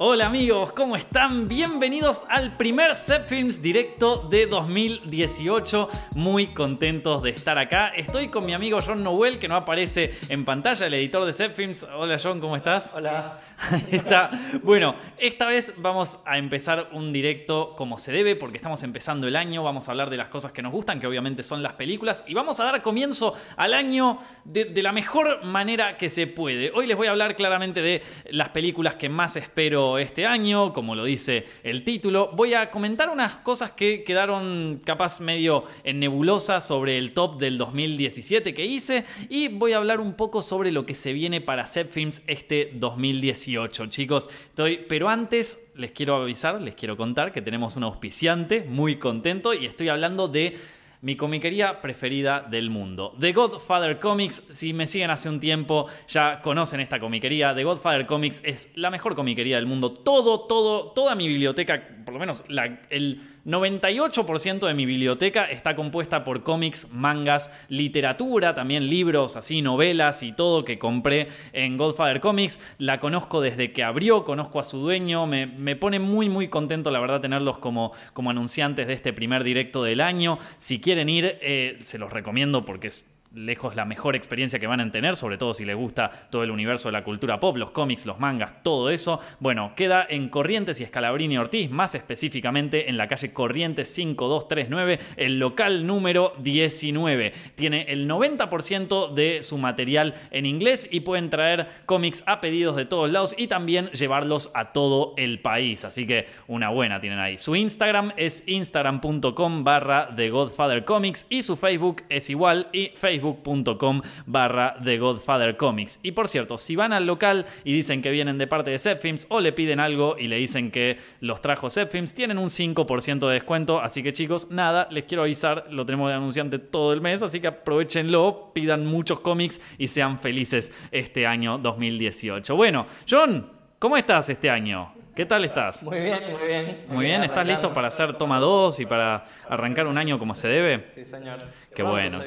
Hola amigos, ¿cómo están? Bienvenidos al primer Set Films directo de 2018. Muy contentos de estar acá. Estoy con mi amigo John Noel, que no aparece en pantalla, el editor de Set Films. Hola John, ¿cómo estás? Hola. Ahí está. Bueno, esta vez vamos a empezar un directo como se debe, porque estamos empezando el año. Vamos a hablar de las cosas que nos gustan, que obviamente son las películas. Y vamos a dar comienzo al año de, de la mejor manera que se puede. Hoy les voy a hablar claramente de las películas que más espero este año, como lo dice el título. Voy a comentar unas cosas que quedaron capaz medio en nebulosa sobre el top del 2017 que hice y voy a hablar un poco sobre lo que se viene para Set Films este 2018, chicos. Pero antes les quiero avisar, les quiero contar que tenemos un auspiciante muy contento y estoy hablando de mi comiquería preferida del mundo. The Godfather Comics, si me siguen hace un tiempo, ya conocen esta comiquería. The Godfather Comics es la mejor comiquería del mundo. Todo, todo, toda mi biblioteca, por lo menos la, el 98% de mi biblioteca está compuesta por cómics, mangas, literatura, también libros, así, novelas y todo que compré en Godfather Comics. La conozco desde que abrió, conozco a su dueño. Me, me pone muy, muy contento, la verdad, tenerlos como, como anunciantes de este primer directo del año. Si quieren ir, eh, se los recomiendo porque es lejos la mejor experiencia que van a tener, sobre todo si les gusta todo el universo de la cultura pop, los cómics, los mangas, todo eso. Bueno, queda en Corrientes y Escalabrini Ortiz, más específicamente en la calle Corrientes 5239, el local número 19. Tiene el 90% de su material en inglés y pueden traer cómics a pedidos de todos lados y también llevarlos a todo el país. Así que una buena tienen ahí. Su Instagram es instagram.com barra The Godfather Comics y su Facebook es igual y Facebook facebook.com barra The. Y por cierto, si van al local y dicen que vienen de parte de Zepfilms o le piden algo y le dicen que los trajo Zepfilms, tienen un 5% de descuento. Así que chicos, nada, les quiero avisar, lo tenemos de anunciante todo el mes, así que aprovechenlo, pidan muchos cómics y sean felices este año 2018. Bueno, John, ¿cómo estás este año? ¿Qué tal estás? Muy bien, muy bien. Muy bien, ¿estás listo para hacer toma 2 y para arrancar un año como se debe? Sí, señor. Qué bueno.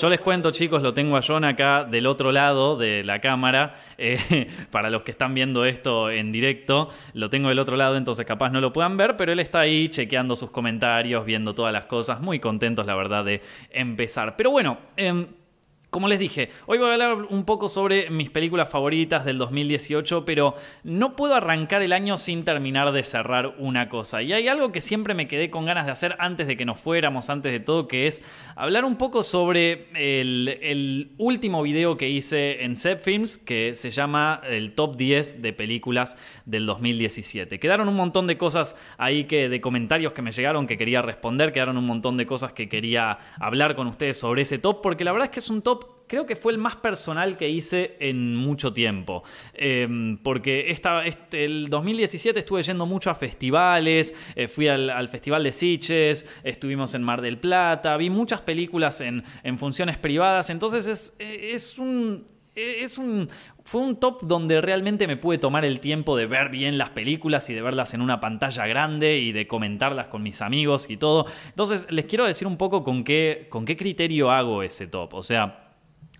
Yo les cuento, chicos, lo tengo a John acá del otro lado de la cámara. Eh, para los que están viendo esto en directo, lo tengo del otro lado, entonces capaz no lo puedan ver, pero él está ahí chequeando sus comentarios, viendo todas las cosas. Muy contentos, la verdad, de empezar. Pero bueno, eh, como les dije, hoy voy a hablar un poco sobre mis películas favoritas del 2018, pero no puedo arrancar el año sin terminar de cerrar una cosa. Y hay algo que siempre me quedé con ganas de hacer antes de que nos fuéramos, antes de todo, que es hablar un poco sobre el, último video que hice en Set Films, que se llama el Top 10 de películas del 2017. Quedaron un montón de cosas ahí que de comentarios que me llegaron que quería responder, quedaron un montón de cosas que quería hablar con ustedes sobre ese top, porque la verdad es que es un top creo que fue el más personal que hice en mucho tiempo. Eh, porque este, el 2017 estuve yendo mucho a festivales, eh, fui al, al, Festival de Sitges, estuvimos en Mar del Plata, vi muchas películas en, funciones privadas, entonces es, es un... Es un, fue un top donde realmente me pude tomar el tiempo de ver bien las películas y de verlas en una pantalla grande y de comentarlas con mis amigos y todo. Entonces les quiero decir un poco con qué, con qué criterio hago ese top. O sea,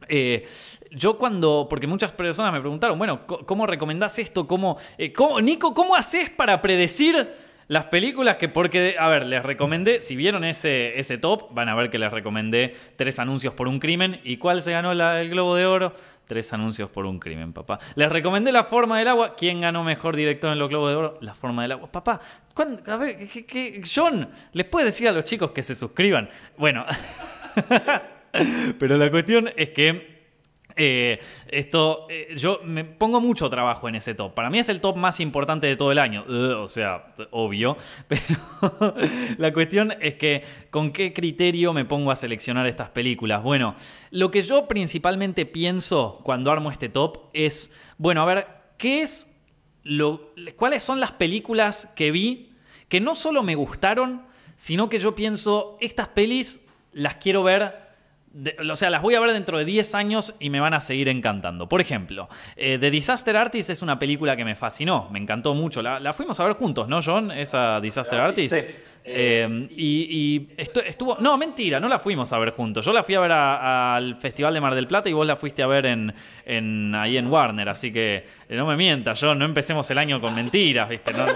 eh, yo cuando, porque muchas personas me preguntaron, bueno, ¿cómo recomendás esto? ¿Cómo, eh, cómo, Nico, ¿cómo haces para predecir las películas que, porque, a ver, les recomendé, si vieron ese, ese top, van a ver que les recomendé tres anuncios por un crimen. ¿Y cuál se ganó la, el Globo de Oro? Tres anuncios por un crimen, papá. Les recomendé La Forma del Agua. ¿Quién ganó mejor director en los Globos de Oro? La Forma del Agua. Papá, a ver. John, ¿les puede decir a los chicos que se suscriban? Bueno. Pero la cuestión es que eh, esto, eh, yo me pongo mucho trabajo en ese top. Para mí es el top más importante de todo el año. O sea, obvio. Pero la cuestión es que, ¿con qué criterio me pongo a seleccionar estas películas? Bueno, lo que yo principalmente pienso cuando armo este top es, bueno, a ver, ¿qué es lo, ¿cuáles son las películas que vi que no solo me gustaron, sino que yo pienso, estas pelis las quiero ver de, o sea, las voy a ver dentro de 10 años y me van a seguir encantando. Por ejemplo, eh, The Disaster Artist es una película que me fascinó, me encantó mucho. La, la, fuimos a ver juntos, ¿no, John? Esa Disaster Artist. Sí. Eh, y, estuvo. No, mentira, no la fuimos a ver juntos. Yo la fui a ver al Festival de Mar del Plata y vos la fuiste a ver en, en, ahí en Warner. Así que eh, no me mientas, yo no empecemos el año con mentiras, ¿viste? No,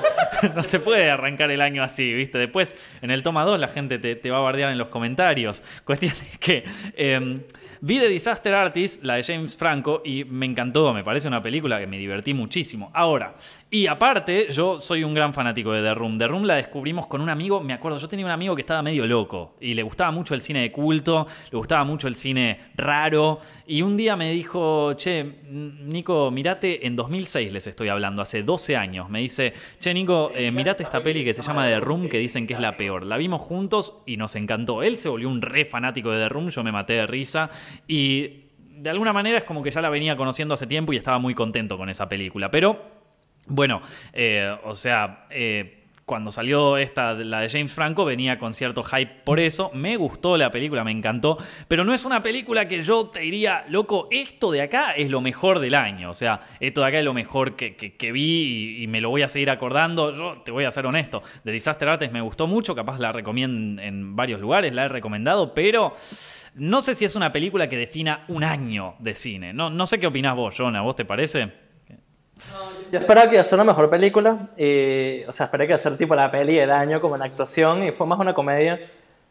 se puede arrancar el año así, ¿viste? Después en el toma 2 la gente te, va a bardear en los comentarios. Cuestión es que. Em, vi The Disaster Artist, la de James Franco, y me encantó. Me parece una película que me divertí muchísimo. Ahora, y aparte, yo soy un gran fanático de The Room. The Room la descubrimos con un amigo me acuerdo, yo tenía un amigo que estaba medio loco y le gustaba mucho el cine de culto, le gustaba mucho el cine raro y un día me dijo, che, Nico, mirate, en 2006 les estoy hablando, hace 12 años, me dice, che, Nico, eh, mirate esta peli que se llama The Room que dicen que es la peor. La vimos juntos y nos encantó. Él se volvió un re fanático de The Room, yo me maté de risa y de alguna manera es como que ya la venía conociendo hace tiempo y estaba muy contento con esa película. Pero, bueno, eh, o sea... Eh, cuando salió esta, la de James Franco, venía con cierto hype por eso. Me gustó la película, me encantó. Pero no es una película que yo te diría, loco, esto de acá es lo mejor del año. O sea, esto de acá es lo mejor que, vi y, me lo voy a seguir acordando. Yo te voy a ser honesto. De Disaster Artist me gustó mucho, capaz la recomiendo en varios lugares, la he recomendado, pero. No sé si es una película que defina un año de cine. No, no sé qué opinás vos, Jonah. ¿Vos te parece? Yo esperaba que iba a ser una mejor película, y, o sea, esperé que iba a ser tipo la peli del año como en actuación y fue más una comedia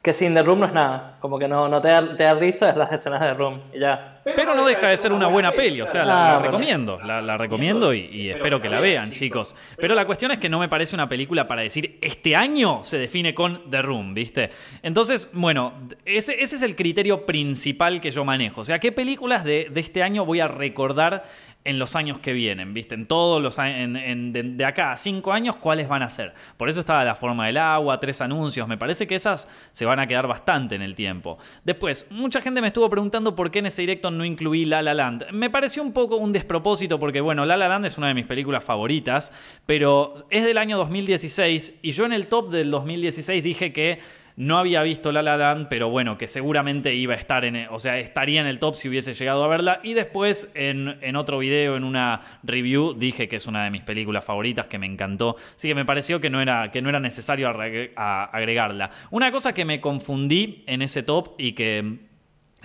que sin The Room no es nada, como que no, no te, da, te da risa es las escenas de The Room y ya. Pero no deja de ser una buena peli, o sea, la, recomiendo, la, recomiendo y, espero que la vean, chicos. Pero la cuestión es que no me parece una película para decir, este año se define con The Room, ¿viste? Entonces, bueno, ese, ese es el criterio principal que yo manejo. O sea, ¿qué películas de, de este año voy a recordar en los años que vienen, ¿viste? En todos los años, de, acá a cinco años, ¿cuáles van a ser? Por eso estaba La forma del agua, tres anuncios, me parece que esas se van a quedar bastante en el tiempo. Después, mucha gente me estuvo preguntando por qué en ese directo no incluí La La Land. Me pareció un poco un despropósito porque, bueno, La La Land es una de mis películas favoritas, pero es del año 2016 y yo en el top del 2016 dije que no había visto La La Land, pero bueno, que seguramente iba a estar en, o sea, estaría en el top si hubiese llegado a verla. Y después en, otro video, en una review, dije que es una de mis películas favoritas, que me encantó. Así que me pareció que no era, que no era necesario agregarla. Una cosa que me confundí en ese top y que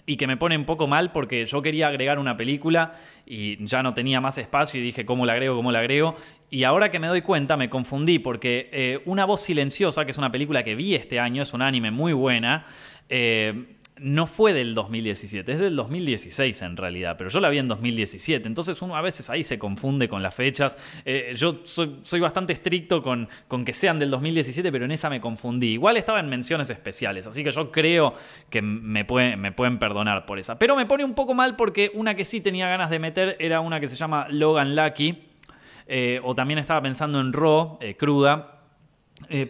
y que me pone un poco mal porque yo quería agregar una película y ya no tenía más espacio y dije cómo la agrego, cómo la agrego. Y ahora que me doy cuenta me confundí porque eh, Una voz silenciosa, que es una película que vi este año, es un anime muy buena. Eh, no fue del 2017, es del 2016 en realidad, pero yo la vi en 2017, entonces uno a veces ahí se confunde con las fechas. Eh, yo soy, bastante estricto con, con, que sean del 2017, pero en esa me confundí. Igual estaba en menciones especiales, así que yo creo que me, me pueden perdonar por esa. Pero me pone un poco mal porque una que sí tenía ganas de meter era una que se llama Logan Lucky, eh, o también estaba pensando en Raw, eh, cruda,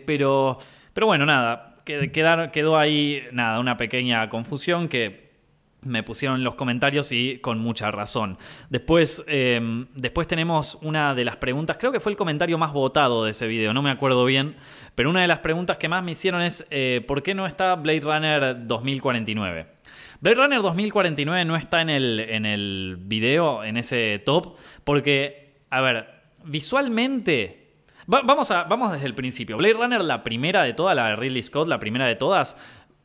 pero, pero bueno, nada quedó ahí, nada, una pequeña confusión que me pusieron en los comentarios y con mucha razón. Después, em, después tenemos una de las preguntas, creo que fue el comentario más votado de ese video, no me acuerdo bien, pero una de las preguntas que más me hicieron es eh, ¿por qué no está Blade Runner 2049? Blade Runner 2049 no está en el, en el video, en ese top, porque, a ver, visualmente vamos, a, vamos desde el principio. Blade Runner, la primera de todas, la de Ridley Scott, la primera de todas,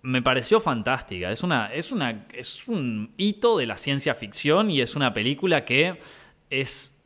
me pareció fantástica. Es, una, es, una, es un hito de la ciencia ficción y es una película que es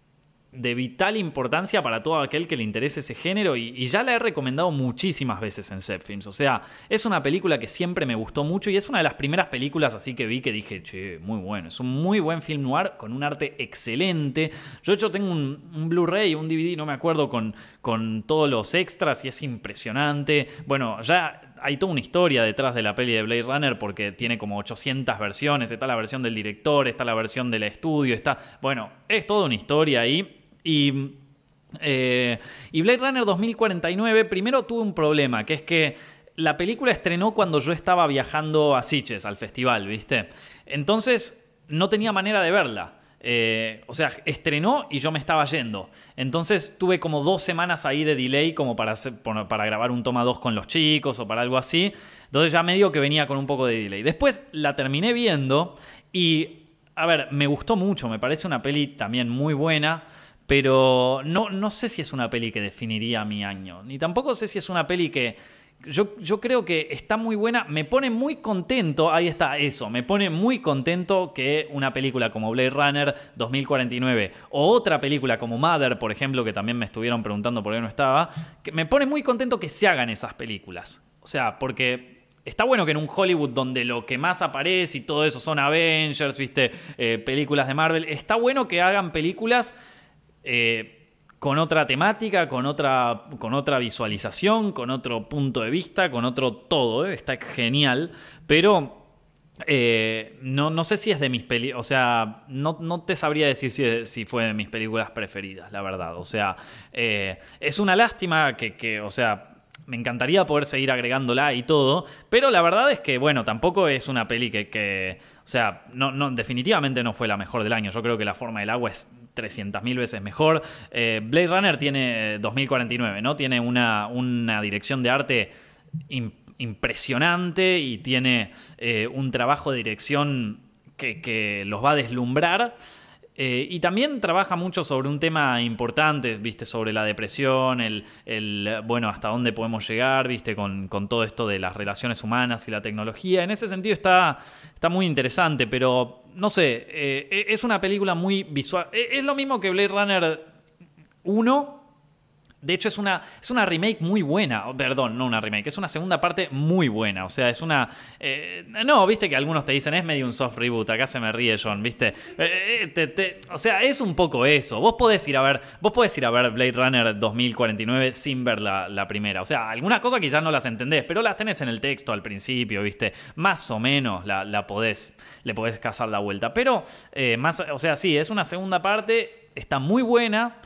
de vital importancia para todo aquel que le interese ese género y, ya la he recomendado muchísimas veces en Films. O sea, es una película que siempre me gustó mucho y es una de las primeras películas así que vi que dije, che, muy bueno. Es un muy buen film noir con un arte excelente. Yo de hecho tengo un, un Blu-ray, un DVD, no me acuerdo, con, con todos los extras y es impresionante. Bueno, ya hay toda una historia detrás de la peli de Blade Runner porque tiene como 800 versiones. Está la versión del director, está la versión del estudio, está... Bueno, es toda una historia ahí. Y, eh, y Blade Runner 2049, primero tuve un problema, que es que la película estrenó cuando yo estaba viajando a Sitges, al festival, ¿viste? Entonces no tenía manera de verla. Eh, o sea, estrenó y yo me estaba yendo. Entonces tuve como dos semanas ahí de delay como para, para grabar un toma 2 con los chicos o para algo así. Entonces ya medio que venía con un poco de delay. Después la terminé viendo y, a ver, me gustó mucho. Me parece una peli también muy buena. Pero no, no sé si es una peli que definiría mi año. Ni tampoco sé si es una peli que, yo, yo, creo que está muy buena, me pone muy contento, ahí está eso, me pone muy contento que una película como Blade Runner 2049 o otra película como Mother, por ejemplo, que también me estuvieron preguntando por qué no estaba, que me pone muy contento que se hagan esas películas. O sea, porque Está bueno que en un Hollywood donde lo que más aparece y todo eso son Avengers, viste, eh, películas de Marvel, está bueno que hagan películas eh, con otra temática, con otra, con otra visualización, con otro punto de vista, con otro todo. ¿eh? Está genial, pero no, no, sé si es de mis películas, o sea, no, no, te sabría decir si, si, fue de mis películas preferidas, la verdad. O sea, es una lástima que, que, o sea, me encantaría poder seguir agregándola y todo, pero la verdad es que, bueno, tampoco es una peli que, o sea, no, definitivamente no fue la mejor del año. Yo creo que La Forma del Agua es 300.000 veces mejor. Eh, Blade Runner tiene 2049, ¿no? Tiene una, dirección de arte impresionante y tiene eh, un trabajo de dirección que los va a deslumbrar. Eh, y también trabaja mucho sobre un tema importante, viste, sobre la depresión, el, bueno, hasta dónde podemos llegar, viste, con, todo esto de las relaciones humanas y la tecnología. En ese sentido está, está muy interesante, pero no sé, eh, es una película muy visual. Es lo mismo que Blade Runner 1, de hecho, es una, es una remake muy buena. Perdón, no una remake, es una segunda parte muy buena. O sea, es una. Eh, no, viste que algunos te dicen es medio un soft reboot. Acá se me ríe John, viste. Eh, eh, o sea, es un poco eso. Vos podés ir a ver. Vos podés ir a ver Blade Runner 2049 sin ver la, primera. O sea, algunas cosas quizás no las entendés, pero las tenés en el texto al principio, viste. Más o menos la, la podés. Le podés cazar la vuelta. Pero, más. O sea, sí, es una segunda parte. Está muy buena.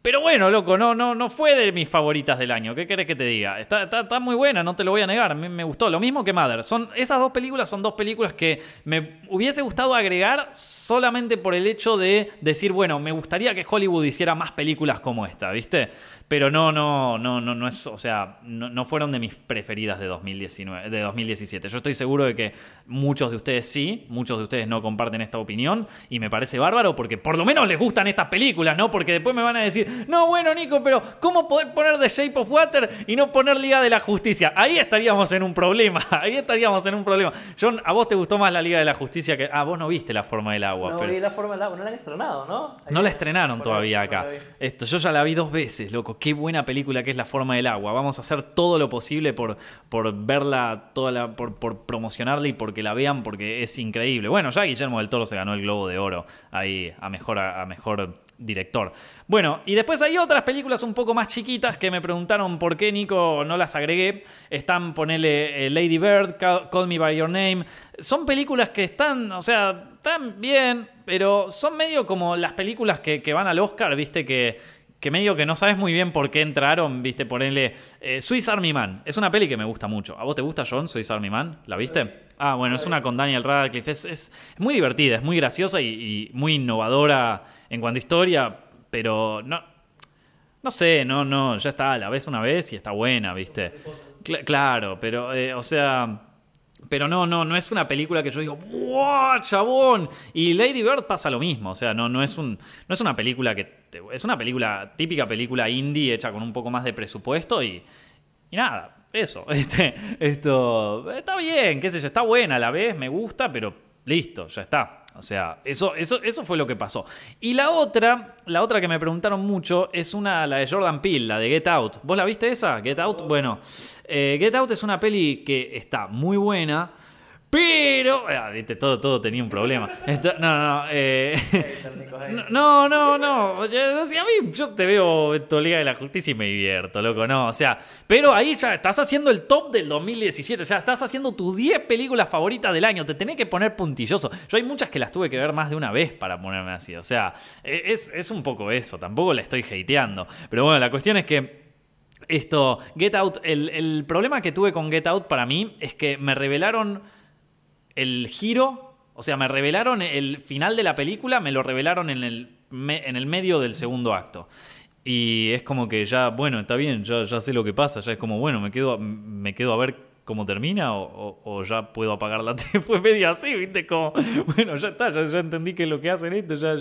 Pero bueno, loco, no, no, no fue de mis favoritas del año. ¿Qué querés que te diga? Está, está, muy buena, no te lo voy a negar. Mí me gustó. Lo mismo que Mother. Son, esas dos películas son dos películas que me hubiese gustado agregar solamente por el hecho de decir, bueno, me gustaría que Hollywood hiciera más películas como esta, ¿viste? Pero no, no, no, no, no es, o sea, no, fueron de mis preferidas de 2019, de 2017. Yo estoy seguro de que muchos de ustedes sí, muchos de ustedes no comparten esta opinión y me parece bárbaro porque por lo menos les gustan estas películas, ¿no? Porque después me van a decir, no, bueno, Nico, pero ¿cómo poder poner The Shape of Water y no poner Liga de la Justicia? Ahí estaríamos en un problema, ahí estaríamos en un problema. John, ¿a vos te gustó más la Liga de la Justicia que... Ah, vos no viste La Forma del Agua. No vi La Forma del Agua, no la han estrenado, ¿no? no la estrenaron todavía acá. Esto, yo ya la vi dos veces, loco qué buena película que es La Forma del Agua. Vamos a hacer todo lo posible por, por verla, toda la, por, por promocionarla y porque la vean, porque es increíble. Bueno, ya Guillermo del Toro se ganó el Globo de Oro ahí a mejor, a mejor director. Bueno, y después hay otras películas un poco más chiquitas que me preguntaron por qué Nico no las agregué. Están, ponele eh, Lady Bird, Call Me By Your Name. Son películas que están, o sea, están bien, pero son medio como las películas que, que van al Oscar, viste, que que medio que no sabes muy bien por qué entraron, viste, ponerle eh, Army Man. Es una peli que me gusta mucho. ¿A vos te gusta, John, Swiss Army Man? ¿La viste? Ah, bueno, es una con Daniel Radcliffe. Es, es, muy divertida, es muy graciosa y, muy innovadora en cuanto a historia, pero no, no sé, no, no, ya está, la ves una vez y está buena, viste. claro, pero, eh, o sea... Pero no, no, no es una película que yo digo, ¡wow, chabón! Y Lady Bird pasa lo mismo, o sea, no, no, es, un, no es una película que... Es una película, típica película indie hecha con un poco más de presupuesto y, y nada, eso. Este, esto está bien, qué sé yo, está buena la vez, me gusta, pero listo, ya está. O sea, eso, eso, eso fue lo que pasó. Y la otra, la otra que me preguntaron mucho es una, la de Jordan Peele, la de Get Out. ¿Vos la viste esa? Get Out. Bueno, eh, Get Out es una peli que está muy buena. Pero, ah, todo, todo tenía un problema. no, eh, no, no, no, no, no. a mí yo te veo esto Liga de la Justicia y me divierto, loco, no. O sea, pero ahí ya estás haciendo el top del 2017. O sea, estás haciendo tus 10 películas favoritas del año. Te tenés que poner puntilloso. Yo hay muchas que las tuve que ver más de una vez para ponerme así. O sea, e, es, es un poco eso. Tampoco la estoy hateando. Pero bueno, la cuestión es que. Esto, Get Out, el, el problema que tuve con Get Out para mí es que me revelaron el giro, o sea, me revelaron el final de la película, me lo revelaron en el, en el medio del segundo acto. Y es como que ya, bueno, está bien, ya, ya sé lo que pasa, ya es como, bueno, me quedo, me quedo a ver cómo termina o, ya puedo apagar la tele. Fue medio así, ¿viste? Como, bueno, ya está, ya, entendí que lo que hacen esto, ya,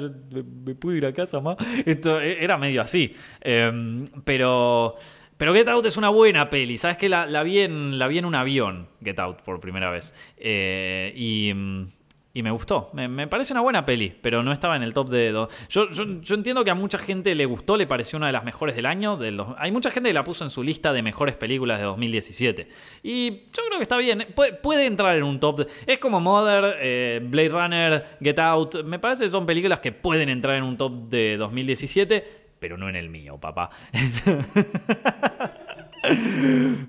me, pude ir a casa más. Esto e, era medio así. Em, pero Pero Get Out es una buena peli. ¿Sabes que la, vi en, un avión, Get Out, por primera vez. Eh, y, y, me gustó. Me, parece una buena peli, pero no estaba en el top de... Yo, yo, entiendo que a mucha gente le gustó, le pareció una de las mejores del año. Hay mucha gente que la puso en su lista de mejores películas de 2017. Y yo creo que está bien. Puede, puede entrar en un top. Es como Mother, eh, Blade Runner, Get Out. Me parece que son películas que pueden entrar en un top de 2017 pero no en el mío, papá.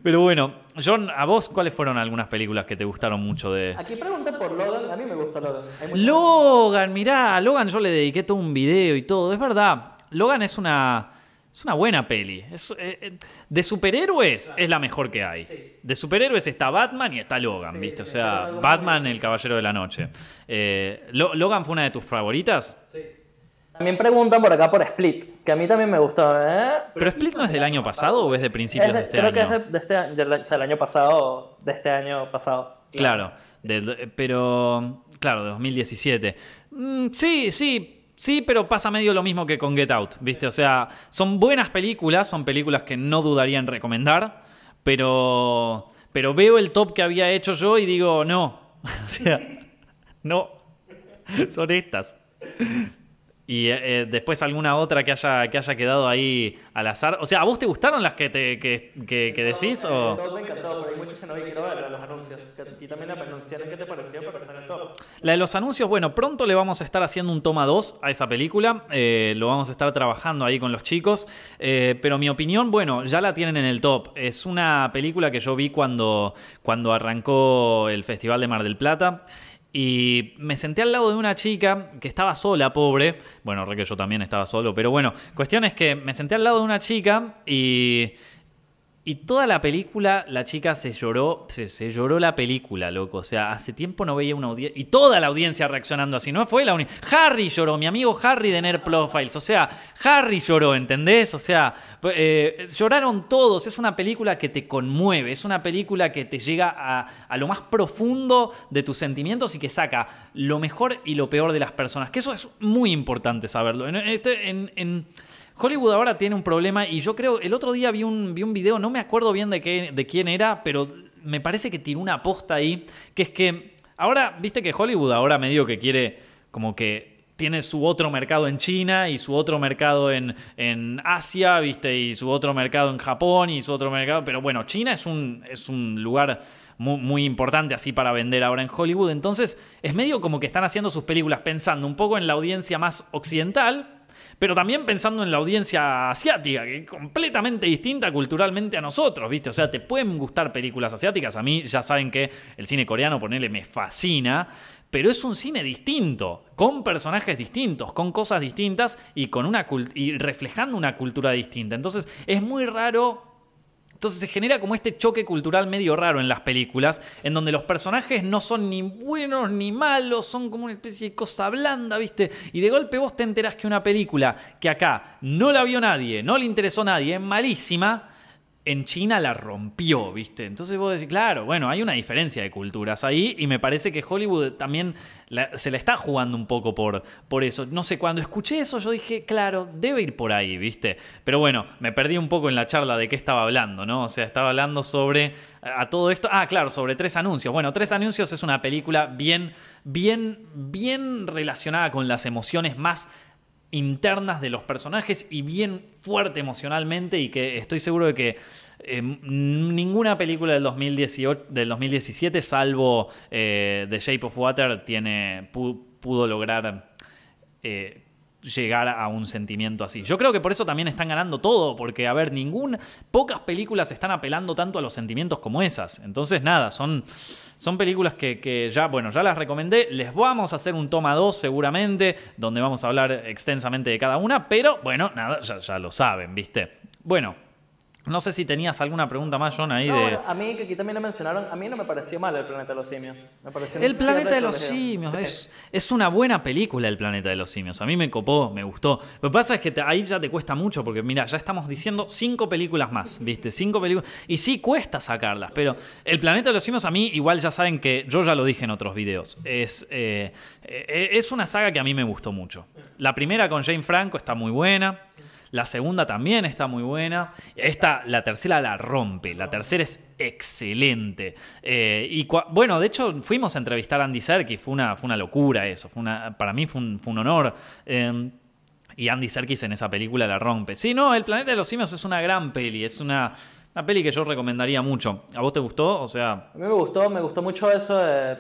pero bueno, John, ¿a vos cuáles fueron algunas películas que te gustaron mucho de...? Aquí pregunté por Logan, a mí me gusta Logan. Logan, mirá, a Logan yo le dediqué todo un video y todo, es verdad. Logan es una... Es una buena peli. Es, eh, de superhéroes es la mejor que hay. Sí. De superhéroes está Batman y está Logan, Sí, ¿viste? sí, o sea, Batman, el Caballero de la Noche. Eh, Lo- ¿Logan fue una de tus favoritas? Sí. También preguntan por acá por Split, que a mí también me gustó. ¿eh? ¿Pero Split no es del año pasado o es de principios Es de- de este creo año? que es de, de este año, del- o sea, el año pasado, de este año pasado. Claro, pero claro, de 2017. Mm, sí, sí, sí, pero pasa medio lo mismo que con Get Out, ¿viste? O sea, son buenas películas, son películas que no dudaría en recomendar, pero, pero veo el top que había hecho yo y digo, no, o sea, no, son estas. Y eh, eh, después alguna otra que haya, que haya quedado ahí al azar. O sea, ¿a vos te gustaron las que, te, que, que- que decís? O... Todo me encantó, pero hay muchos que no quiero ver los anuncios. Y también la pronunciación, ¿qué te pareció? Pero está en el top. La de los anuncios, bueno, pronto le vamos a estar haciendo un toma 2 a esa película. eh, lo vamos a estar trabajando ahí con los chicos. eh, pero mi opinión, bueno, ya la tienen en el top. Es una película que yo vi cuando, cuando arrancó el Festival de Mar del Plata. Y me senté al lado de una chica que estaba sola, pobre. Bueno, re que yo también estaba solo, pero bueno, cuestión es que me senté al lado de una chica y. Y toda la película, la chica se lloró, se, lloró la película, loco. O sea, hace tiempo no veía una audiencia. Y toda la audiencia reaccionando así. No fue la única. Harry lloró, mi amigo Harry de Nerd Profiles. O sea, Harry lloró, ¿entendés? O sea, eh, lloraron todos. Es una película que te conmueve. Es una película que te llega a, lo más profundo de tus sentimientos y que saca lo mejor y lo peor de las personas. Que eso es muy importante saberlo. En, este- Hollywood ahora tiene un problema y yo creo, el otro día vi un, vi un video, no me acuerdo bien de, qué, de quién era, pero me parece que tiró una aposta ahí, que es que ahora, viste que Hollywood ahora medio que quiere como que tiene su otro mercado en China y su otro mercado en, en Asia, viste, y su otro mercado en Japón y su otro mercado, pero bueno, China es un, es un lugar muy, muy importante así para vender ahora en Hollywood, entonces es medio como que están haciendo sus películas pensando un poco en la audiencia más occidental, pero también pensando en la audiencia asiática, que es completamente distinta culturalmente a nosotros, ¿viste? O sea, te pueden gustar películas asiáticas. A mí ya saben que el cine coreano, ponele, me fascina. Pero es un cine distinto, con personajes distintos, con cosas distintas y, con una y reflejando una cultura distinta. Entonces es muy raro entonces se genera como este choque cultural medio raro en las películas, en donde los personajes no son ni buenos ni malos, son como una especie de cosa blanda, ¿viste? Y de golpe vos te enterás que una película que acá no la vio nadie, no le interesó a nadie, malísima, en China la rompió, ¿viste? Entonces vos decís, claro, bueno, hay una diferencia de culturas ahí y me parece que Hollywood también se la está jugando un poco por, por eso. No sé, cuando escuché eso yo dije, claro, debe ir por ahí, ¿viste? Pero bueno, me perdí un poco en la charla de qué estaba hablando, ¿no? O sea, estaba hablando sobre a, a todo esto. Ah, claro, sobre Tres Anuncios. Bueno, Tres Anuncios es una película bien, bien, bien relacionada con las emociones más internas de los personajes y bien fuerte emocionalmente y que estoy seguro de que eh, ninguna película del, 2018, del 2017 salvo eh, The Shape of Water tiene, pu- pudo lograr eh, llegar a un sentimiento así. Yo creo que por eso también están ganando todo, porque, a ver, ningún, pocas películas están apelando tanto a los sentimientos como esas. Entonces, nada, son, son películas que, que ya, bueno, ya las recomendé. Les vamos a hacer un toma 2 seguramente, donde vamos a hablar extensamente de cada una, pero bueno, nada, ya, ya lo saben, ¿viste? Bueno. No sé si tenías alguna pregunta más, John, ahí No, de... bueno, a mí, que aquí también lo mencionaron, a mí no me pareció mal el planeta de los simios. Me pareció un El planeta de los simios, Sí. es, es una buena película El planeta de los simios. A mí me copó, me gustó. Lo que pasa es que te- ahí ya te cuesta mucho porque mira, ya estamos diciendo cinco películas más, ¿viste? Cinco películas. Y sí cuesta sacarlas, pero El planeta de los simios a mí igual ya saben que yo ya lo dije en otros videos. Es, eh, eh, es una saga que a mí me gustó mucho. La primera con Jane Franco está muy buena. La segunda también está muy buena. Esta, la tercera la rompe. La tercera es excelente. Eh, y bueno, de hecho, fuimos a entrevistar a Andy Serkis. Fue una, fue una locura eso. Fue una, para mí fue un, fue un honor. Em, y Andy Serkis en esa película la rompe. Sí, no, El Planeta de los Simios es una gran peli. Es una, una peli que yo recomendaría mucho. ¿A vos te gustó? O sea. A mí me gustó, me gustó mucho eso de,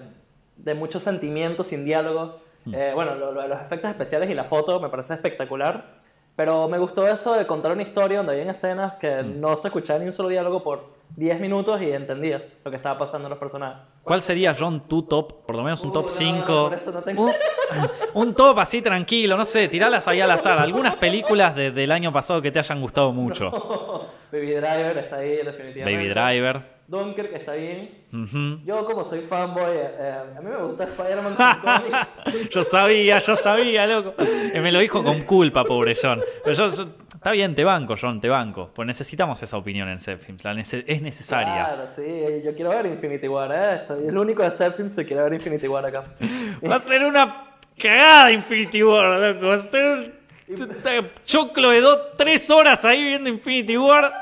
de muchos sentimientos sin diálogo. Hmm. Eh, bueno, los efectos especiales y la foto me parece espectacular. Pero me gustó eso de contar una historia donde había escenas que mm. no se escuchaba ni un solo diálogo por 10 minutos y entendías lo que estaba pasando en los personajes. ¿Cuál sería, John, tu top? Por lo menos un top 5. un, top así tranquilo, no sé, tiralas ahí al azar. Algunas películas del año pasado que te hayan gustado mucho. Baby Driver está ahí, definitivamente. Baby Driver. Dunkirk está bien. Yo como soy fanboy, eh, eh, a mí me gusta Spider-Man Yo sabía, yo sabía, loco. Eh, me lo dijo con culpa, pobre John. Pero yo, está bien, te banco, John, te banco. Pues necesitamos esa opinión en Zepfilms, es necesaria. Claro, sí, yo quiero ver Infinity War, ¿eh? Estoy el único de Zepfilms que quiere ver Infinity War acá. Va a ser una cagada Infinity War, loco. Va a ser un choclo de dos, tres horas ahí viendo Infinity War.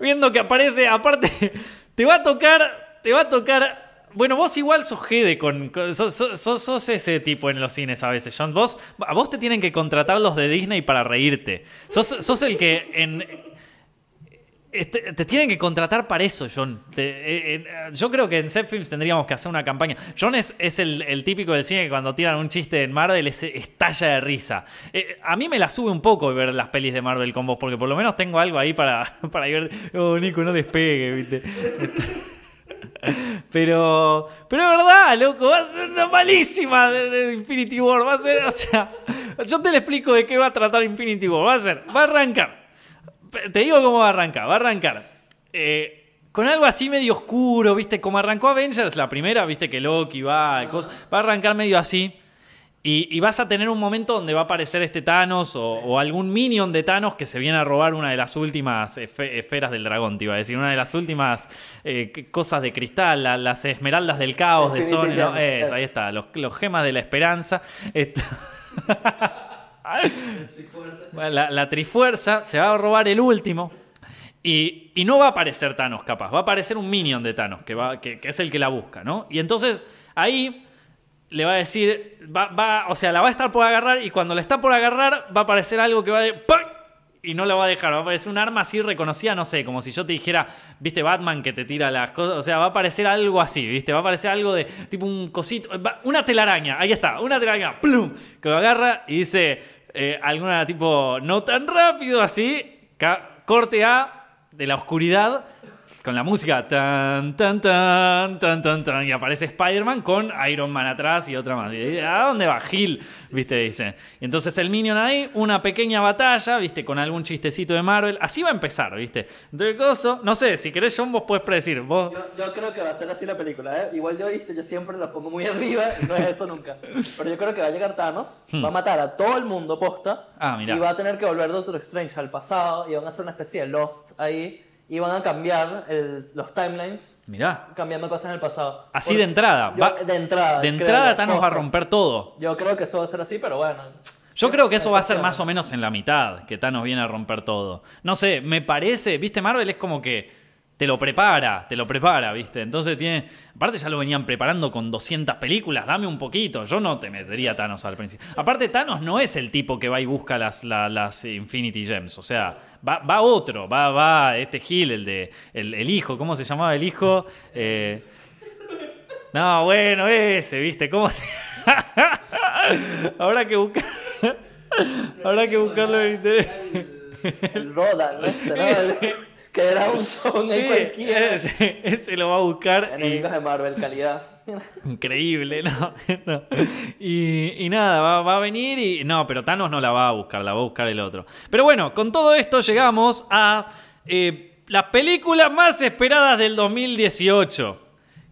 Viendo que aparece, aparte, te va a tocar, te va a tocar bueno, vos igual sos Gede con. sos, ese tipo en los cines a veces, John. Vos, a vos te tienen que contratar los de Disney para reírte. Sos, sos el que en, este, te, tienen que contratar para eso, John. Eh, eh, yo creo que en Set tendríamos que hacer una campaña. John es, el, típico del cine que cuando tiran un chiste en Marvel es, estalla de risa. Eh, a mí me la sube un poco ver las pelis de Marvel con vos, porque por lo menos tengo algo ahí para, para ver. Oh, Nico, no despegue, ¿viste? Pero, pero es verdad, loco, va a ser una malísima de, Infinity War. Va a ser, o sea, yo te le explico de qué va a tratar Infinity War. Va a ser, va a arrancar te digo cómo va a arrancar. Va a arrancar eh, con algo así medio oscuro, ¿viste? Como arrancó Avengers la primera, ¿viste? Que Loki va, va a arrancar medio así. Y, vas a tener un momento donde va a aparecer este Thanos o, algún minion de Thanos que se viene a robar una de las últimas esferas del dragón, te iba a decir, una de las últimas eh, cosas de cristal, las esmeraldas del caos de Sony. ahí está, los, gemas de la esperanza. La, Trifuerza se va a robar el último. Y, no va a aparecer Thanos, capaz. Va a aparecer un minion de Thanos, que, va, que, es el que la busca, ¿no? Y entonces ahí le va a decir. Va, o sea, la va a estar por agarrar. Y cuando la está por agarrar, va a aparecer algo que va a. Y no la va a dejar. Va a aparecer un arma así reconocida, no sé, como si yo te dijera, viste, Batman que te tira las cosas. O sea, va a aparecer algo así, viste. Va a aparecer algo de tipo un cosito. Una telaraña, ahí está, una telaraña, plum, que lo agarra y dice eh, alguna tipo no tan rápido así, corte A de la oscuridad con la música tan, tan, tan, tan, tan, tan, y aparece Spider-Man con Iron Man atrás y otra más. ¿A dónde va Gil? ¿Viste? Dice. Y entonces el Minion ahí, una pequeña batalla, ¿viste? Con algún chistecito de Marvel. Así va a empezar, ¿viste? Entonces, coso, no sé, si querés, John, vos puedes predecir. Vos... Yo, creo que va a ser así la película, ¿eh? Igual yo, ¿viste? Yo siempre la pongo muy arriba no es eso nunca. Pero yo creo que va a llegar Thanos, hmm. va a matar a todo el mundo posta. Ah, y va a tener que volver Doctor Strange al pasado y van a hacer una especie de Lost ahí y van a cambiar los timelines. Mirá. Cambiando cosas en el pasado. Así de entrada. de entrada. De entrada Thanos va a romper todo. Yo creo que eso va a ser así, pero bueno. Yo creo que eso va a ser más o menos en la mitad, que Thanos viene a romper todo. No sé, me parece, viste, Marvel es como que te lo prepara, te lo prepara, ¿viste? Entonces tiene. Aparte, ya lo venían preparando con 200 películas, dame un poquito. Yo no te metería a Thanos al principio. Aparte, Thanos no es el tipo que va y busca las, las, Infinity Gems. O sea, va, va, otro, va, va este Gil, el de. El, hijo, ¿cómo se llamaba el hijo? Eh, no, bueno, ese, ¿viste? ¿Cómo se.? Habrá que buscar. Habrá que buscarlo en internet. El Rodan, ¿no? que era un show sí, cualquiera. Ese, lo va a buscar. Enemigos de Marvel, calidad. Increíble, ¿no? Y, nada, va, a venir y. No, pero Thanos no la va a buscar, la va a buscar el otro. Pero bueno, con todo esto llegamos a eh, las películas más esperadas del 2018.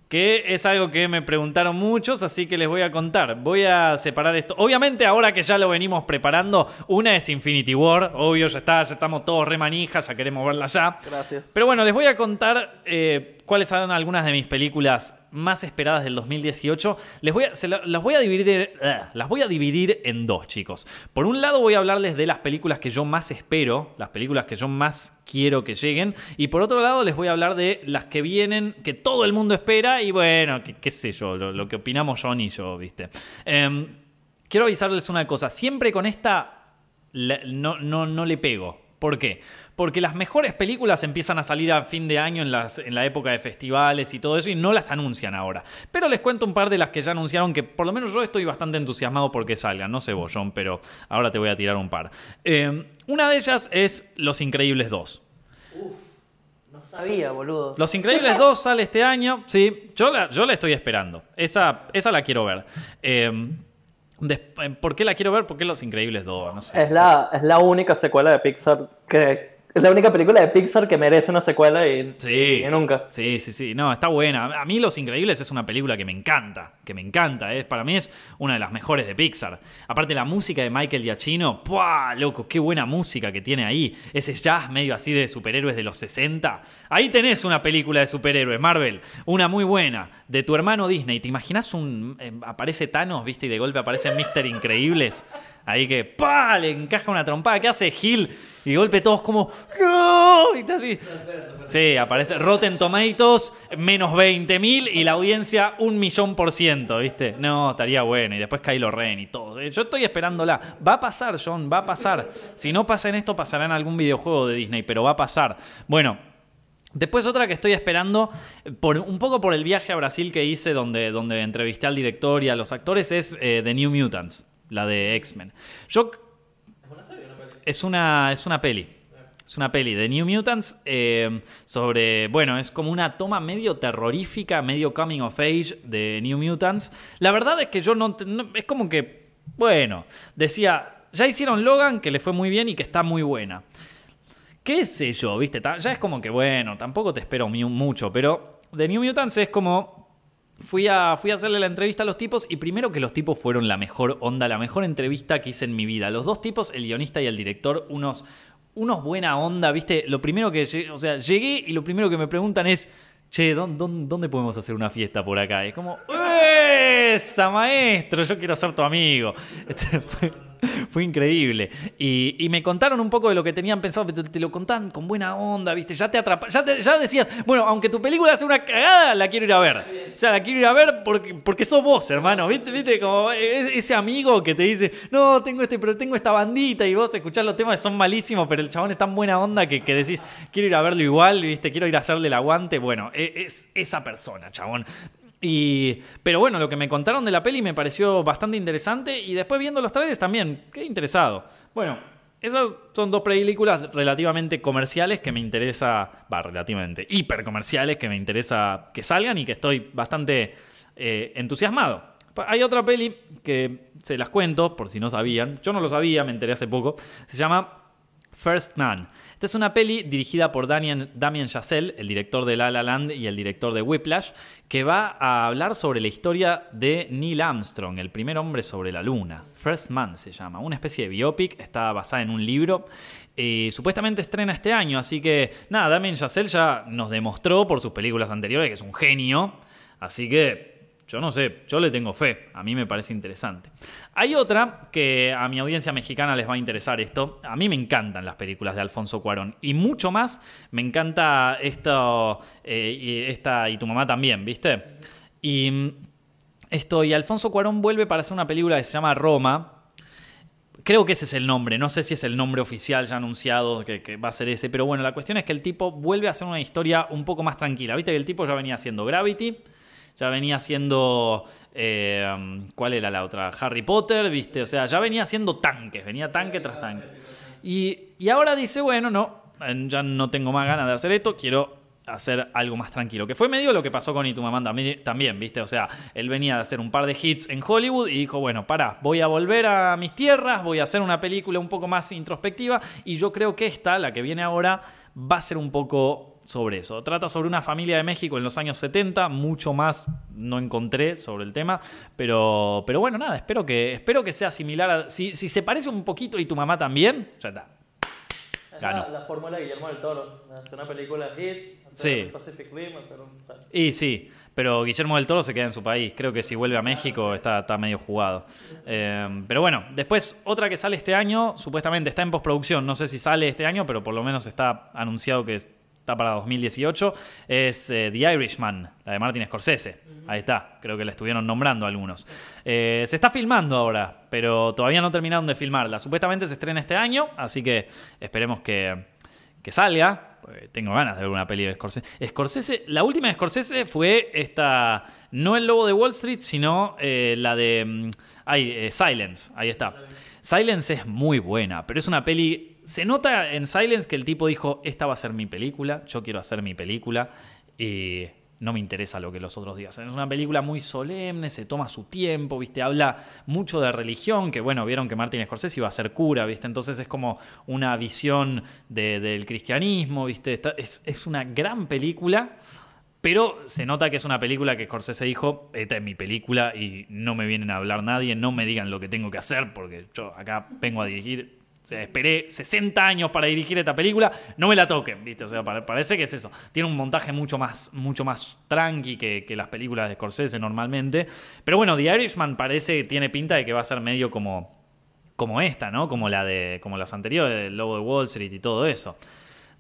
Que es algo que me preguntaron muchos, así que les voy a contar. Voy a separar esto. Obviamente, ahora que ya lo venimos preparando, una es Infinity War, obvio, ya está, ya estamos todos remanijas, ya queremos verla ya. Gracias. Pero bueno, les voy a contar eh, cuáles son algunas de mis películas más esperadas del 2018. Les voy a, las, voy a dividir, eh, las voy a dividir en dos, chicos. Por un lado voy a hablarles de las películas que yo más espero, las películas que yo más quiero que lleguen. Y por otro lado les voy a hablar de las que vienen, que todo el mundo espera. Y bueno, qué sé yo, lo, que opinamos John y yo, ¿viste? Em, quiero avisarles una cosa. Siempre con esta no, no, no le pego. ¿Por qué? Porque las mejores películas empiezan a salir a fin de año en, las, en la época de festivales y todo eso y no las anuncian ahora. Pero les cuento un par de las que ya anunciaron que por lo menos yo estoy bastante entusiasmado porque salgan. No sé vos, John, pero ahora te voy a tirar un par. Eh, una de ellas es Los Increíbles 2. No sabía, boludo. Los Increíbles 2 sale este año. Sí, yo la, yo la estoy esperando. Esa, esa la quiero ver. Eh, ¿Por qué la quiero ver? Porque Los Increíbles 2. No sé. Es la, es la única secuela de Pixar que. Es la única película de Pixar que merece una secuela y, Sí. y nunca. Sí, sí, sí. No, está buena. A mí Los Increíbles es una película que me encanta. Que me encanta. Es, para mí es una de las mejores de Pixar. Aparte la música de Michael Giacchino. ¡Puah! Loco, qué buena música que tiene ahí. Ese jazz medio así de superhéroes de los 60. Ahí tenés una película de superhéroes, Marvel. Una muy buena. De tu hermano Disney. ¿Te imaginas un... eh, aparece Thanos, viste? Y de golpe aparece Mr. Increíbles. Ahí que ¡pa! le encaja una trompada. ¿Qué hace Gil? Y de golpe todos como ¡No! Y está así. Sí, aparece Rotten Tomatoes, menos 20.000 y la audiencia un millón por ciento, ¿viste? No, estaría bueno. Y después Kylo Ren y todo. Eh, Yo estoy esperándola. Va a pasar, John, va a pasar. Si no pasa en esto, pasará en algún videojuego de Disney, pero va a pasar. Bueno, Después otra que estoy esperando, por, un poco por el viaje a Brasil que hice, donde, donde entrevisté al director y a los actores, es eh, The New Mutants, la de X-Men. Yo es una, es una peli. Es una peli de New Mutants eh, sobre, bueno, es como una toma medio terrorífica, medio coming of age de New Mutants. La verdad es que yo no, es como que, bueno, decía, ya hicieron Logan, que le fue muy bien y que está muy buena. ¿Qué sé yo? ¿Viste? Ya es como que, bueno, tampoco te espero mu- mucho, pero The New Mutants es como Fui a, fui a hacerle la entrevista a los tipos y primero que los tipos fueron la mejor onda, la mejor entrevista que hice en mi vida. Los dos tipos, el guionista y el director, unos, unos buena onda, ¿viste? Lo primero que, lle- o sea, llegué y lo primero que me preguntan es, che, ¿dó- dó- ¿dónde podemos hacer una fiesta por acá? Es como, ¡esa, maestro! Yo quiero ser tu amigo. Este, fue, increíble. Y, me contaron un poco de lo que tenían pensado, pero te, lo contaban con buena onda, ¿viste? Ya te atrapa, ya, ya decías, bueno, aunque tu película sea una cagada, la quiero ir a ver. O sea, la quiero ir a ver porque, porque sos vos, hermano. ¿Viste? ¿Viste? Como ese amigo que te dice, no, tengo este, pero tengo esta bandita y vos escuchás los temas que son malísimos, pero el chabón es tan buena onda que, que decís, quiero ir a verlo igual, ¿viste? Quiero ir a hacerle el aguante. Bueno, e- es esa persona, chabón. Y, pero bueno, lo que me contaron de la peli me pareció bastante interesante y después viendo los trailers también, quedé interesado. Bueno, esas son dos películas relativamente comerciales que me interesa, va, relativamente hiper comerciales que me interesa que salgan y que estoy bastante eh, entusiasmado. Hay otra peli que se las cuento por si no sabían, yo no lo sabía, me enteré hace poco, se llama First Man. Esta es una peli dirigida por Damien, Damien Chazelle, el director de La La Land y el director de Whiplash, que va a hablar sobre la historia de Neil Armstrong, el primer hombre sobre la luna. First Man se llama, una especie de biopic, está basada en un libro. Y supuestamente estrena este año, así que nada, Damien Chazelle ya nos demostró por sus películas anteriores que es un genio. Así que yo no sé, yo le tengo fe, a mí me parece interesante. Hay otra que a mi audiencia mexicana les va a interesar esto. A mí me encantan las películas de Alfonso Cuarón y mucho más me encanta esto, eh, y esta y tu mamá también, ¿viste? Y mm, esto, y Alfonso Cuarón vuelve para hacer una película que se llama Roma, Creo que ese es el nombre, no sé si es el nombre oficial ya anunciado que, que va a ser ese, pero bueno, la cuestión es que el tipo vuelve a hacer una historia un poco más tranquila. Viste que el tipo ya venía haciendo Gravity, ya venía haciendo. eh, ¿Cuál era la otra? Harry Potter, ¿viste? O sea, ya venía haciendo tanques, venía tanque tras tanque. Y, y ahora dice, bueno, no, ya no tengo más ganas de hacer esto, quiero hacer algo más tranquilo. Que fue medio lo que pasó con Y tu mamá también, también, ¿viste? O sea, él venía de hacer un par de hits en Hollywood y dijo, bueno, pará, voy a volver a mis tierras, voy a hacer una película un poco más introspectiva y yo creo que esta, la que viene ahora, va a ser un poco sobre eso. Trata sobre una familia de México en los años 70, mucho más no encontré sobre el tema, pero, pero bueno, nada, espero que, espero que sea similar a... Si, si se parece un poquito y tu mamá también, ya está. Es Ganó. la, la fórmula de Guillermo del Toro. Hacer una película hit, hacer Sí. un Pacific Rim, hacer un... tal. Y sí, pero Guillermo del Toro se queda en su país. Creo que si vuelve a México está, está medio jugado. Eh, pero bueno, después otra que sale este año, supuestamente está en postproducción. No sé si sale este año, pero por lo menos está anunciado que está para 2018. Es eh, The Irishman, la de Martin Scorsese. Ahí está, creo que la estuvieron nombrando algunos. Eh, se está filmando ahora, pero todavía no terminaron de filmarla. Supuestamente se estrena este año, así que esperemos que, que salga. Tengo ganas de ver una peli de Scorsese. Scorsese. La última de Scorsese fue esta. No el lobo de Wall Street, sino eh, la de. mm, Ay, Silence. Ahí está. Silence es muy buena, pero es una peli. Se nota en Silence que el tipo dijo: Esta va a ser mi película, yo quiero hacer mi película. Y no me interesa lo que los otros días. Es una película muy solemne, se toma su tiempo, ¿viste? Habla mucho de religión, que bueno, vieron que Martin Scorsese iba a ser cura, ¿viste? Entonces es como una visión de- del cristianismo, ¿viste? Es, una gran película, pero se nota que es una película que Scorsese dijo, esta es mi película y no me vienen a hablar nadie, no me digan lo que tengo que hacer, porque yo acá vengo a dirigir esperé 60 años para dirigir esta película, no me la toquen, ¿viste? O sea, pare- parece que es eso. Tiene un montaje mucho más, mucho más tranqui que, que las películas de Scorsese normalmente. Pero bueno, The Irishman parece, tiene pinta de que va a ser medio como, como esta, ¿no? Como, la de, como las anteriores, el Lobo de Wall Street y todo eso.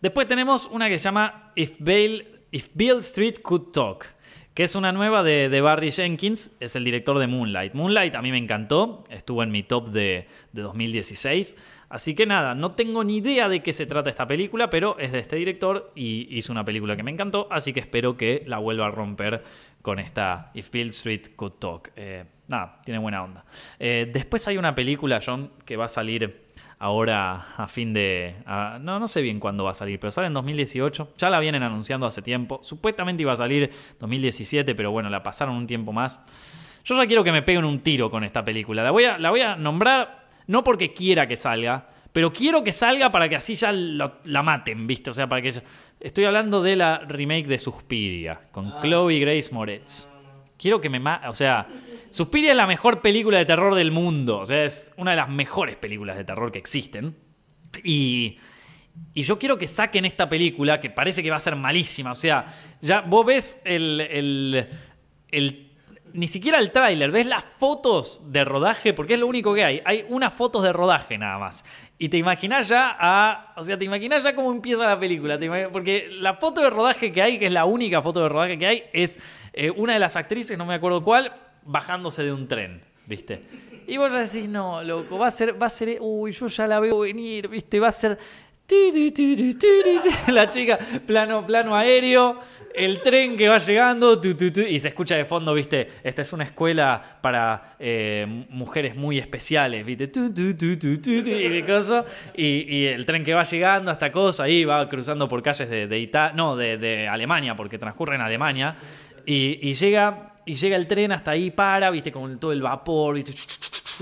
Después tenemos una que se llama If, Bale, If Bill Street Could Talk, que es una nueva de, Barry Jenkins, es el director de Moonlight. Moonlight a mí me encantó, estuvo en mi top de 2016. Así que nada, no tengo ni idea de qué se trata esta película, pero es de este director y hizo una película que me encantó, así que espero que la vuelva a romper con esta If Bill Street Could Talk. Eh, nada, tiene buena onda. Eh, después hay una película, John, que va a salir ahora a fin de... no, no sé bien cuándo va a salir, pero sale en 2018. Ya la vienen anunciando hace tiempo. Supuestamente iba a salir 2017, pero bueno, la pasaron un tiempo más. Yo ya quiero que me peguen un tiro con esta película. La voy a, la voy a nombrar no porque quiera que salga, pero quiero que salga para que así ya lo- la maten, ¿viste? O sea, para que... ya- Estoy hablando de la remake de Suspiria, con Chloe Grace Moretz. Quiero que me ma O sea, Suspiria es la mejor película de terror del mundo. O sea, es una de las mejores películas de terror que existen. Y, y yo quiero que saquen esta película, que parece que va a ser malísima. O sea, ya vos ves el. el- el- ni siquiera el tráiler, ves las fotos de rodaje, porque es lo único que hay. Hay unas fotos de rodaje nada más. Y te imaginas ya a. O sea, te imaginas ya cómo empieza la película. porque la foto de rodaje que hay, que es la única foto de rodaje que hay, es eh, una de las actrices, no me acuerdo cuál, bajándose de un tren, ¿viste? Y vos ya decís, no, loco, va a ser, va a ser, uy, yo ya la veo venir, ¿viste? Va a ser. La chica, plano, plano aéreo, el tren que va llegando, y se escucha de fondo, ¿viste? Esta es una escuela para eh, mujeres muy especiales, ¿viste? Y, de cosa, y, y el tren que va llegando a esta cosa, ahí va cruzando por calles de, de Ita- no, de Alemania, porque transcurre en Alemania, y, y llega, y llega el tren hasta ahí, para, ¿viste? Con todo el vapor, ¿viste?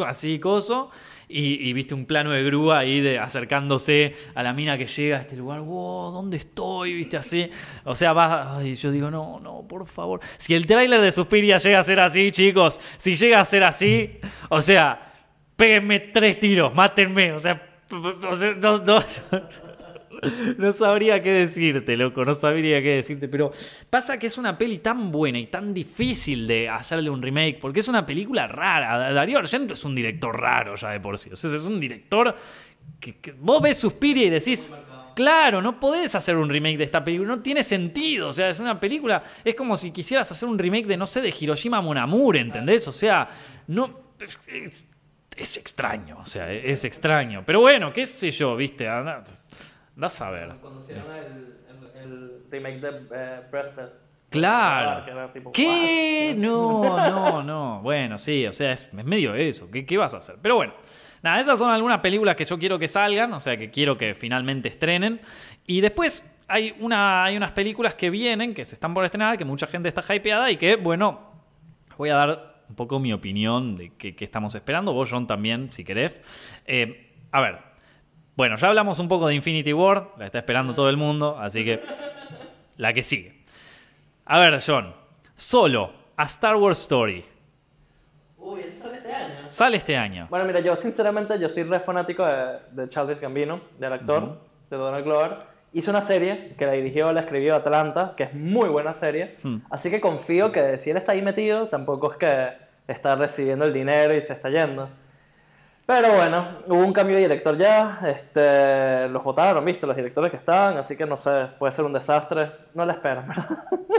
Así, coso. Y, viste un plano de grúa ahí acercándose a la mina que llega a este lugar. Wow, ¿dónde estoy? ¿Viste así? O sea, va. Ay, yo digo, no, no, por favor. Si el tráiler de Suspiria llega a ser así, chicos, si llega a ser así, o sea, péguenme tres tiros, mátenme. O sea, o sea, no sabría qué decirte, loco, no sabría qué decirte, pero pasa que es una peli tan buena y tan difícil de hacerle un remake, porque es una película rara. Darío Argento es un director raro ya de por sí, o sea, es un director que, que vos ves Suspiria y decís, claro, no podés hacer un remake de esta película, no tiene sentido, o sea, es una película, es como si quisieras hacer un remake de, no sé, de Hiroshima Monamur, ¿entendés? O sea, no... es- es extraño, o sea, es extraño. Pero bueno, qué sé yo, viste, anda a saber. Cuando hicieron el, el, remake de eh, Breathless. Claro. Que era tipo, ¿Qué? No, no, no. Bueno, sí, o sea, es, es medio eso. ¿Qué, qué vas a hacer? Pero bueno. Nada, esas son algunas películas que yo quiero que salgan, o sea, que quiero que finalmente estrenen. Y después hay, una, hay unas películas que vienen, que se están por estrenar, que mucha gente está hypeada y que, bueno, voy a dar un poco mi opinión de qué, qué estamos esperando. Vos, John, también, si querés. Eh, a ver. Bueno, ya hablamos un poco de Infinity War, la está esperando todo el mundo, así que la que sigue. A ver, John. Solo, a Star Wars Story. Uy, eso sale este año. Sale este año. Bueno, mira, yo sinceramente, yo soy re fanático de, de Charles Gambino, del actor, de Donald Glover. Hizo una serie que la dirigió, la escribió Atlanta, que es muy buena serie. Hmm. Así que confío que si él está ahí metido, tampoco es que está recibiendo el dinero y se está yendo. Pero bueno, hubo un cambio de director ya, este, los votaron, viste, los directores que estaban, así que no sé, puede ser un desastre. No la espero, en ¿verdad?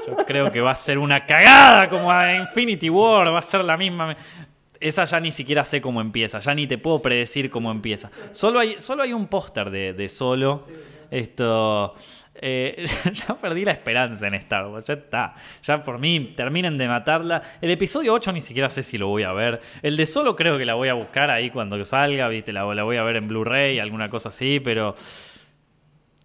Yo creo que va a ser una cagada como a Infinity War, va a ser la misma. Esa ya ni siquiera sé cómo empieza, ya ni te puedo predecir cómo empieza. Solo hay, solo hay un póster de, de Solo. Esto. Eh, ya perdí la esperanza en Star ya está. Ya por mí, terminen de matarla. El episodio 8 ni siquiera sé si lo voy a ver. El de Solo creo que la voy a buscar ahí cuando salga, ¿viste? La, la voy a ver en Blu-ray, alguna cosa así, pero.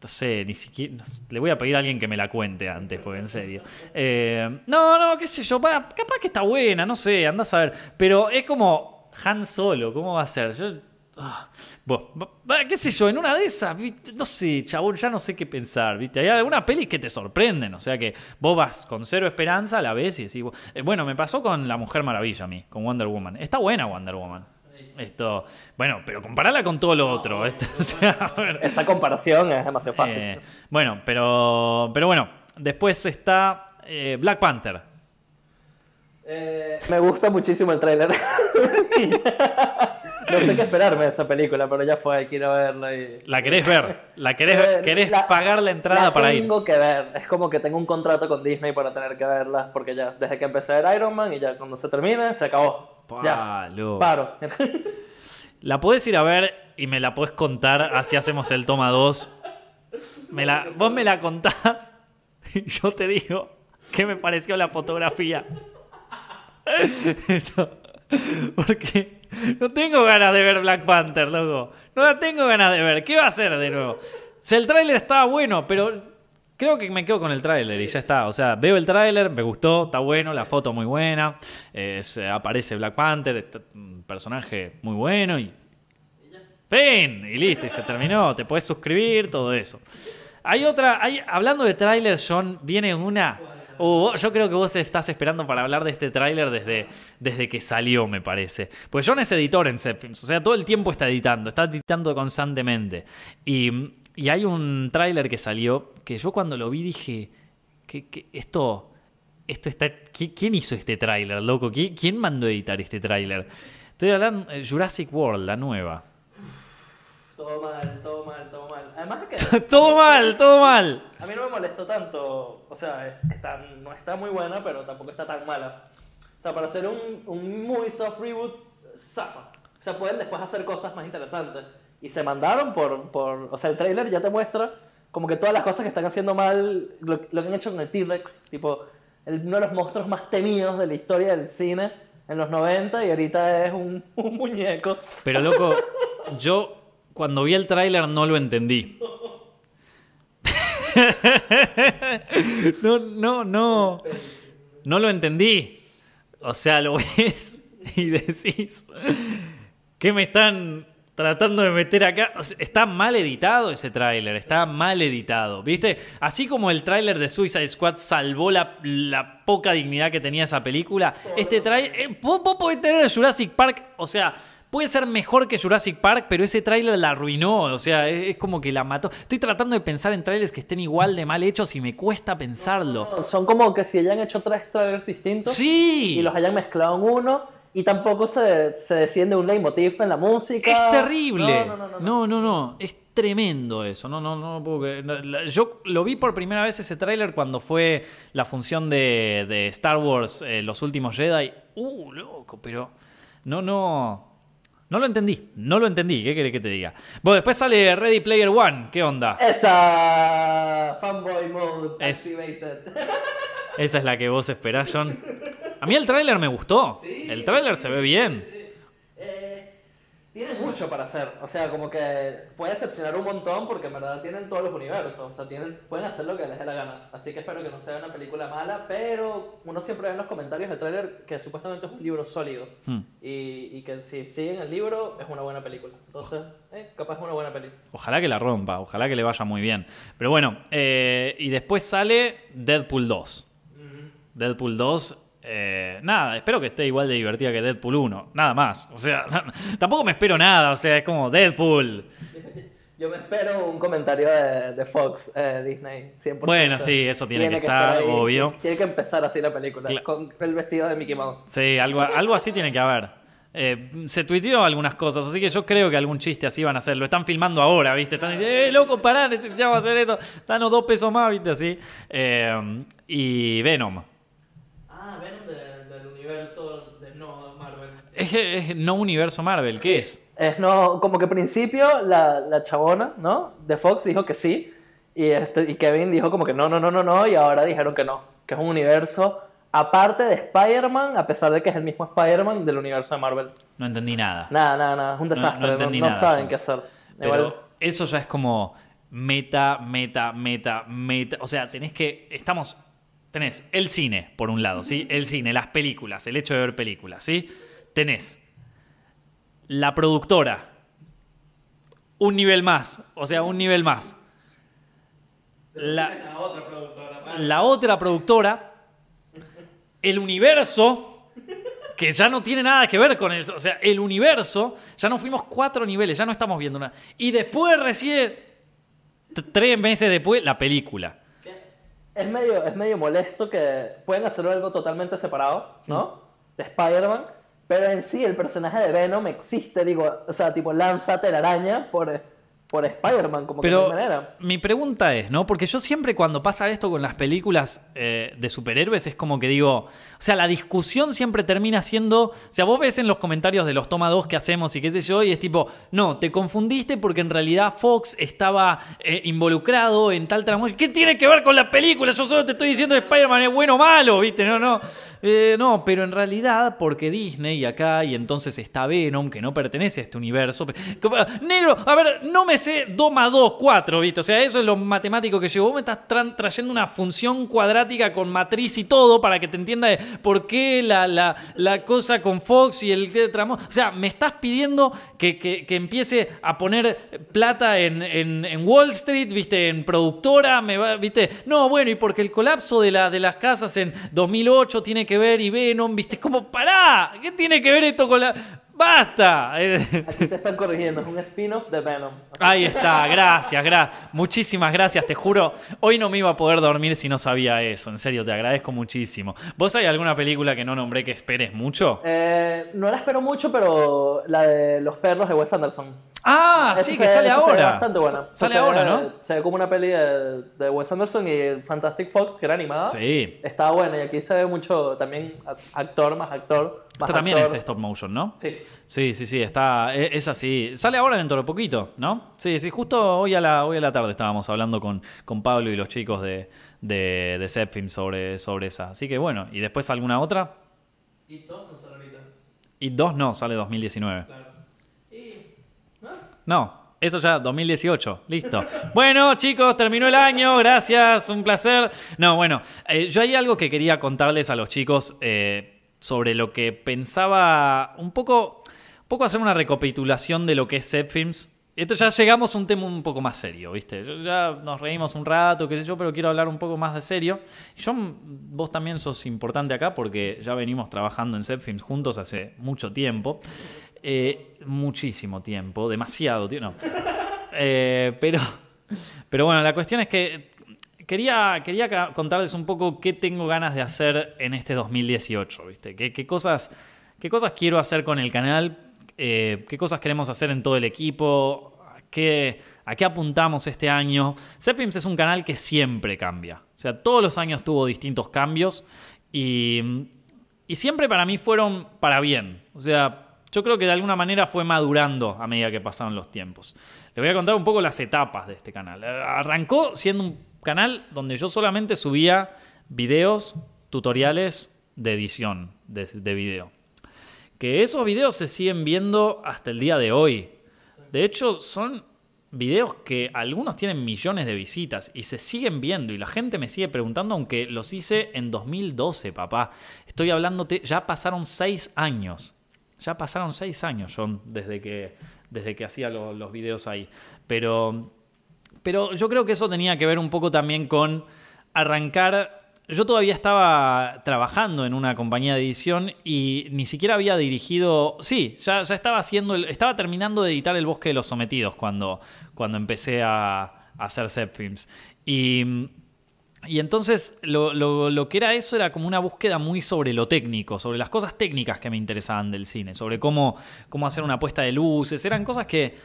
No sé, ni siquiera. le voy a pedir a alguien que me la cuente antes, porque en serio. Eh, no, no, qué sé yo. capaz que está buena, no sé, andás a ver. Pero es como Han Solo, ¿cómo va a ser? Yo. Ah, bueno, qué sé yo, en una de esas, no sé, chabón, ya no sé qué pensar, ¿viste? Hay algunas pelis que te sorprenden, o sea que vos vas con cero esperanza, la ves y decís, eh, bueno, me pasó con La Mujer Maravilla a mí, con Wonder Woman. Está buena Wonder Woman. Esto, bueno, pero comparala con todo lo otro. esto, o sea, a ver. Esa comparación es demasiado fácil. Eh, bueno, pero, pero bueno, después está eh, Black Panther. Eh, me gusta muchísimo el tráiler. no sé qué esperarme de esa película, pero ya fue, quiero verla y... La querés ver, la querés, Eh, querés la- pagar la entrada la para ir. tengo que ver. Es como que tengo un contrato con Disney para tener que verla, porque ya, desde que empecé a ver Iron Man y ya cuando se termine, se acabó. ya, Palo. paro. La podés ir a ver y me la podés contar, así hacemos el toma 2. Me la, vos me la contás y yo te digo qué me pareció la fotografía. Esto- Porque no tengo ganas de ver Black Panther, loco. No la tengo ganas de ver. ¿Qué va a hacer de nuevo? Si el tráiler estaba bueno, pero creo que me quedo con el tráiler y ya está. O sea, veo el tráiler, me gustó, está bueno, la foto muy buena. eh, se- aparece Black Panther, un personaje muy bueno y ¡Pen! Y listo, y se terminó. Te puedes suscribir, todo eso. Hay otra, hay, hablando de trailers, John, viene una. Uh, yo creo que vos estás esperando para hablar de este tráiler desde, desde que salió, me parece. Pues John es editor en Zepfilms, o sea, todo el tiempo está editando, está editando constantemente. Y, y hay un tráiler que salió que yo cuando lo vi dije, que, que esto, esto está, ¿qui- ¿quién hizo este tráiler, loco? ¿Qui- ¿Quién mandó a editar este tráiler? Estoy hablando de Jurassic World, la nueva. Todo mal, todo mal, todo mal. Además es que todo mal, todo mal. a mí no me molestó tanto. O sea, es- está, no está muy buena, pero tampoco está tan mala. O sea, para hacer un, un muy soft reboot, zafa. O sea, pueden después hacer cosas más interesantes. Y se mandaron por, por... O sea, el trailer ya te muestra como que todas las cosas que están haciendo mal, lo, lo que han hecho con el T-Rex, tipo, el- uno de los monstruos más temidos de la historia del cine en los 90 y ahorita es un, un muñeco. Pero loco, yo cuando vi el tráiler no lo entendí. No, no, no. No lo entendí. O sea, lo ves y decís, ¿qué me están tratando de meter acá? Está mal editado ese tráiler, está mal editado, ¿viste? Así como el tráiler de Suicide Squad salvó la, poca dignidad que tenía esa película, este tráiler... eh, vos, podés tener Jurassic Park, o sea... Puede ser mejor que Jurassic Park, pero ese tráiler la arruinó, o sea, es, es como que la mató. Estoy tratando de pensar en trailers que estén igual de mal hechos y me cuesta pensarlo. Son como que si hayan hecho tres trailers distintos. Sí. y los hayan mezclado en uno y tampoco se, se desciende un leitmotiv en la música. Es terrible. No, no, no. no, no, no, no. Es tremendo eso. No, no, no puedo creer. Yo lo vi por primera vez ese tráiler cuando fue la función de, de Star Wars, eh, Los Últimos Jedi. Uh, loco, pero no, no. No lo entendí. No lo entendí. ¿Qué querés que te diga? Bueno, después sale Ready Player One. ¿Qué onda? Esa fanboy mode Es- activated. Esa es la que vos esperás, John. A mí el tráiler me gustó. El tráiler se ve bien. Eh, Tiene mucho para hacer. O sea, como que puede decepcionar un montón porque en verdad tienen todos los universos. O sea, tienen, pueden hacer lo que les dé la gana. Así que espero que no sea una película mala, pero uno siempre ve en los comentarios del tráiler que supuestamente es un libro sólido. Hmm. Y, y que si siguen el libro es una buena película. Entonces, eh, capaz es una buena película. Ojalá que la rompa, ojalá que le vaya muy bien. Pero bueno, eh, y después sale Deadpool 2. Deadpool 2, eh, nada, espero que esté igual de divertida que Deadpool 1. Nada más. O sea, tampoco me espero nada. O sea, es como Deadpool. Yo me espero un comentario de, de Fox, eh, Disney, 100%. Bueno, sí, eso tiene que estar, obvio. Tiene que empezar así la película, con el vestido de Mickey Mouse. Sí, algo, algo así tiene que haber. Eh, se tuiteó algunas cosas, así que yo creo que algún chiste así van a hacer. Lo están filmando ahora, ¿viste? Están diciendo, ¡eh, loco, pará, necesitamos hacer esto! Danos dos pesos más, ¿viste? Así. Eh, y Venom. Ah, Venom de- del universo de no Marvel. Es, es no universo Marvel, ¿qué es? Es no, como que al principio la, la chabona, ¿no? De Fox dijo que sí. Y, este, y Kevin dijo como que no, no, no, no, no. Y ahora dijeron que no. Que es un universo aparte de Spider-Man, a pesar de que es el mismo Spider-Man del universo de Marvel. No entendí nada. Nada, nada, nada. Es un desastre. no No, entendí no nada, saben qué hacer. Pero Igual- eso ya es como meta, meta, meta, meta. O sea, tenés que. Estamos. Tenés el cine, por un lado, ¿sí? El cine, las películas, el hecho de ver películas, ¿sí? Tenés la productora. Un nivel más. O sea, un nivel más. La, la otra productora. El universo que ya no tiene nada que ver con el. O sea, el universo, ya nos fuimos cuatro niveles, ya no estamos viendo nada. Y después, recién, tres meses después, la película. Es medio, es medio molesto que pueden hacer algo totalmente separado, ¿no? De Spider-Man, pero en sí el personaje de Venom existe, digo, o sea, tipo lanza telaraña por, por Spider-Man, como que Pero de manera. mi pregunta es, ¿no? Porque yo siempre cuando pasa esto con las películas eh, de superhéroes es como que digo, o sea, la discusión siempre termina siendo, o sea, vos ves en los comentarios de los toma 2 que hacemos y qué sé yo, y es tipo, no, te confundiste porque en realidad Fox estaba eh, involucrado en tal tramo. ¿Qué tiene que ver con la película? Yo solo te estoy diciendo que Spider-Man es bueno o malo, ¿viste? No, no. Eh, no, pero en realidad, porque Disney y acá, y entonces está Venom, que no pertenece a este universo. Negro, a ver, no me sé 2 más 2, 4, ¿viste? O sea, eso es lo matemático que llevo. Vos me estás tra- trayendo una función cuadrática con matriz y todo para que te entienda por qué la, la, cosa con Fox y el tramo. O sea, me estás pidiendo que, que- que empiece a poner plata en, en- en Wall Street, ¿viste? En productora, me va, ¿viste? No, bueno, y porque el colapso de, la, de las casas en 2008 tiene que ver y Venom, ¿viste? Como, pará, ¿qué tiene que ver esto con la... ¡Basta! Aquí te están corrigiendo, es un spin-off de Venom. Ahí está, gracias, gracias. Muchísimas gracias, te juro. Hoy no me iba a poder dormir si no sabía eso. En serio, te agradezco muchísimo. ¿Vos hay alguna película que no nombré que esperes mucho? Eh, no la espero mucho, pero la de los perros de Wes Anderson. Ah, Esa sí, se que sale se ahora. bastante buena. Sale ahora, ve- ¿no? Se ve como una peli de, de Wes Anderson y Fantastic Fox, que era animada. Sí. Estaba buena y aquí se ve mucho también actor más actor. Esta también actor. es stop motion, ¿no? Sí. Sí, sí, sí, está, e- es así. Sale ahora dentro de poquito, ¿no? Sí, sí, justo hoy a la, hoy a la tarde estábamos hablando con, con Pablo y los chicos de, de, de Zepfilm sobre, sobre esa. Así que bueno, ¿y después alguna otra? Y dos no sale ahorita. Y dos no, sale 2019. Claro. Y. ¿no? No, eso ya 2018, listo. Bueno, chicos, terminó el año, gracias, un placer. No, bueno, eh, yo hay algo que quería contarles a los chicos eh, sobre lo que pensaba un poco, un poco hacer una recapitulación de lo que es Zepfilms. Esto ya llegamos a un tema un poco más serio, ¿viste? Ya nos reímos un rato, qué sé yo, pero quiero hablar un poco más de serio. Yo, vos también sos importante acá porque ya venimos trabajando en Zepfilms juntos hace mucho tiempo. Eh, muchísimo tiempo, demasiado tiempo. No. Eh, pero, pero bueno, la cuestión es que quería, quería contarles un poco qué tengo ganas de hacer en este 2018, ¿viste? ¿Qué, cosas, qué cosas quiero hacer con el canal? Eh, ¿Qué cosas queremos hacer en todo el equipo? ¿A qué, a qué apuntamos este año? Zepfilms es un canal que siempre cambia. O sea, todos los años tuvo distintos cambios y, y siempre para mí fueron para bien. O sea, yo creo que de alguna manera fue madurando a medida que pasaron los tiempos. Les voy a contar un poco las etapas de este canal. Eh, Arrancó siendo un canal donde yo solamente subía videos, tutoriales de edición de, de video. que esos videos se siguen viendo hasta el día de hoy. De hecho, son videos que algunos tienen millones de visitas y se siguen viendo y la gente me sigue preguntando aunque los hice en 2012, papá. Estoy hablándote, ya pasaron seis años. Ya pasaron seis años, John, desde que, desde que hacía los videos ahí. Pero, pero yo creo que eso tenía que ver un poco también con arrancar yo todavía estaba trabajando en una compañía de edición y ni siquiera había dirigido. Sí, ya, ya estaba haciendo. estaba terminando de editar El Bosque de los Sometidos cuando, cuando empecé a, hacer set. Y, y entonces lo, lo, que era eso era como una búsqueda muy sobre lo técnico, sobre las cosas técnicas que me interesaban del cine, sobre cómo, cómo hacer una puesta de luces. Eran cosas que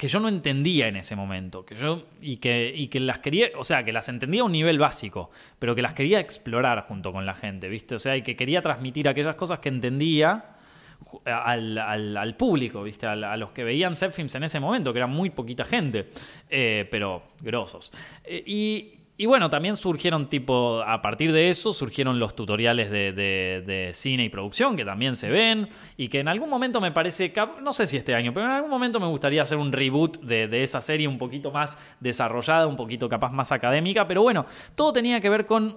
que yo no entendía en ese momento, que yo y que, y que las quería, o sea, que las entendía a un nivel básico, pero que las quería explorar junto con la gente, ¿viste? O sea, y que quería transmitir aquellas cosas que entendía al, público, ¿viste? A, los que veían set films en ese momento, que eran muy poquita gente, eh, pero grosos. Eh, y, y bueno, también surgieron tipo, a partir de eso surgieron los tutoriales de, cine y producción que también se ven y que en algún momento me parece, no sé si este año, pero en algún momento me gustaría hacer un reboot de, esa serie un poquito más desarrollada, un poquito capaz más académica, pero bueno, todo tenía que ver con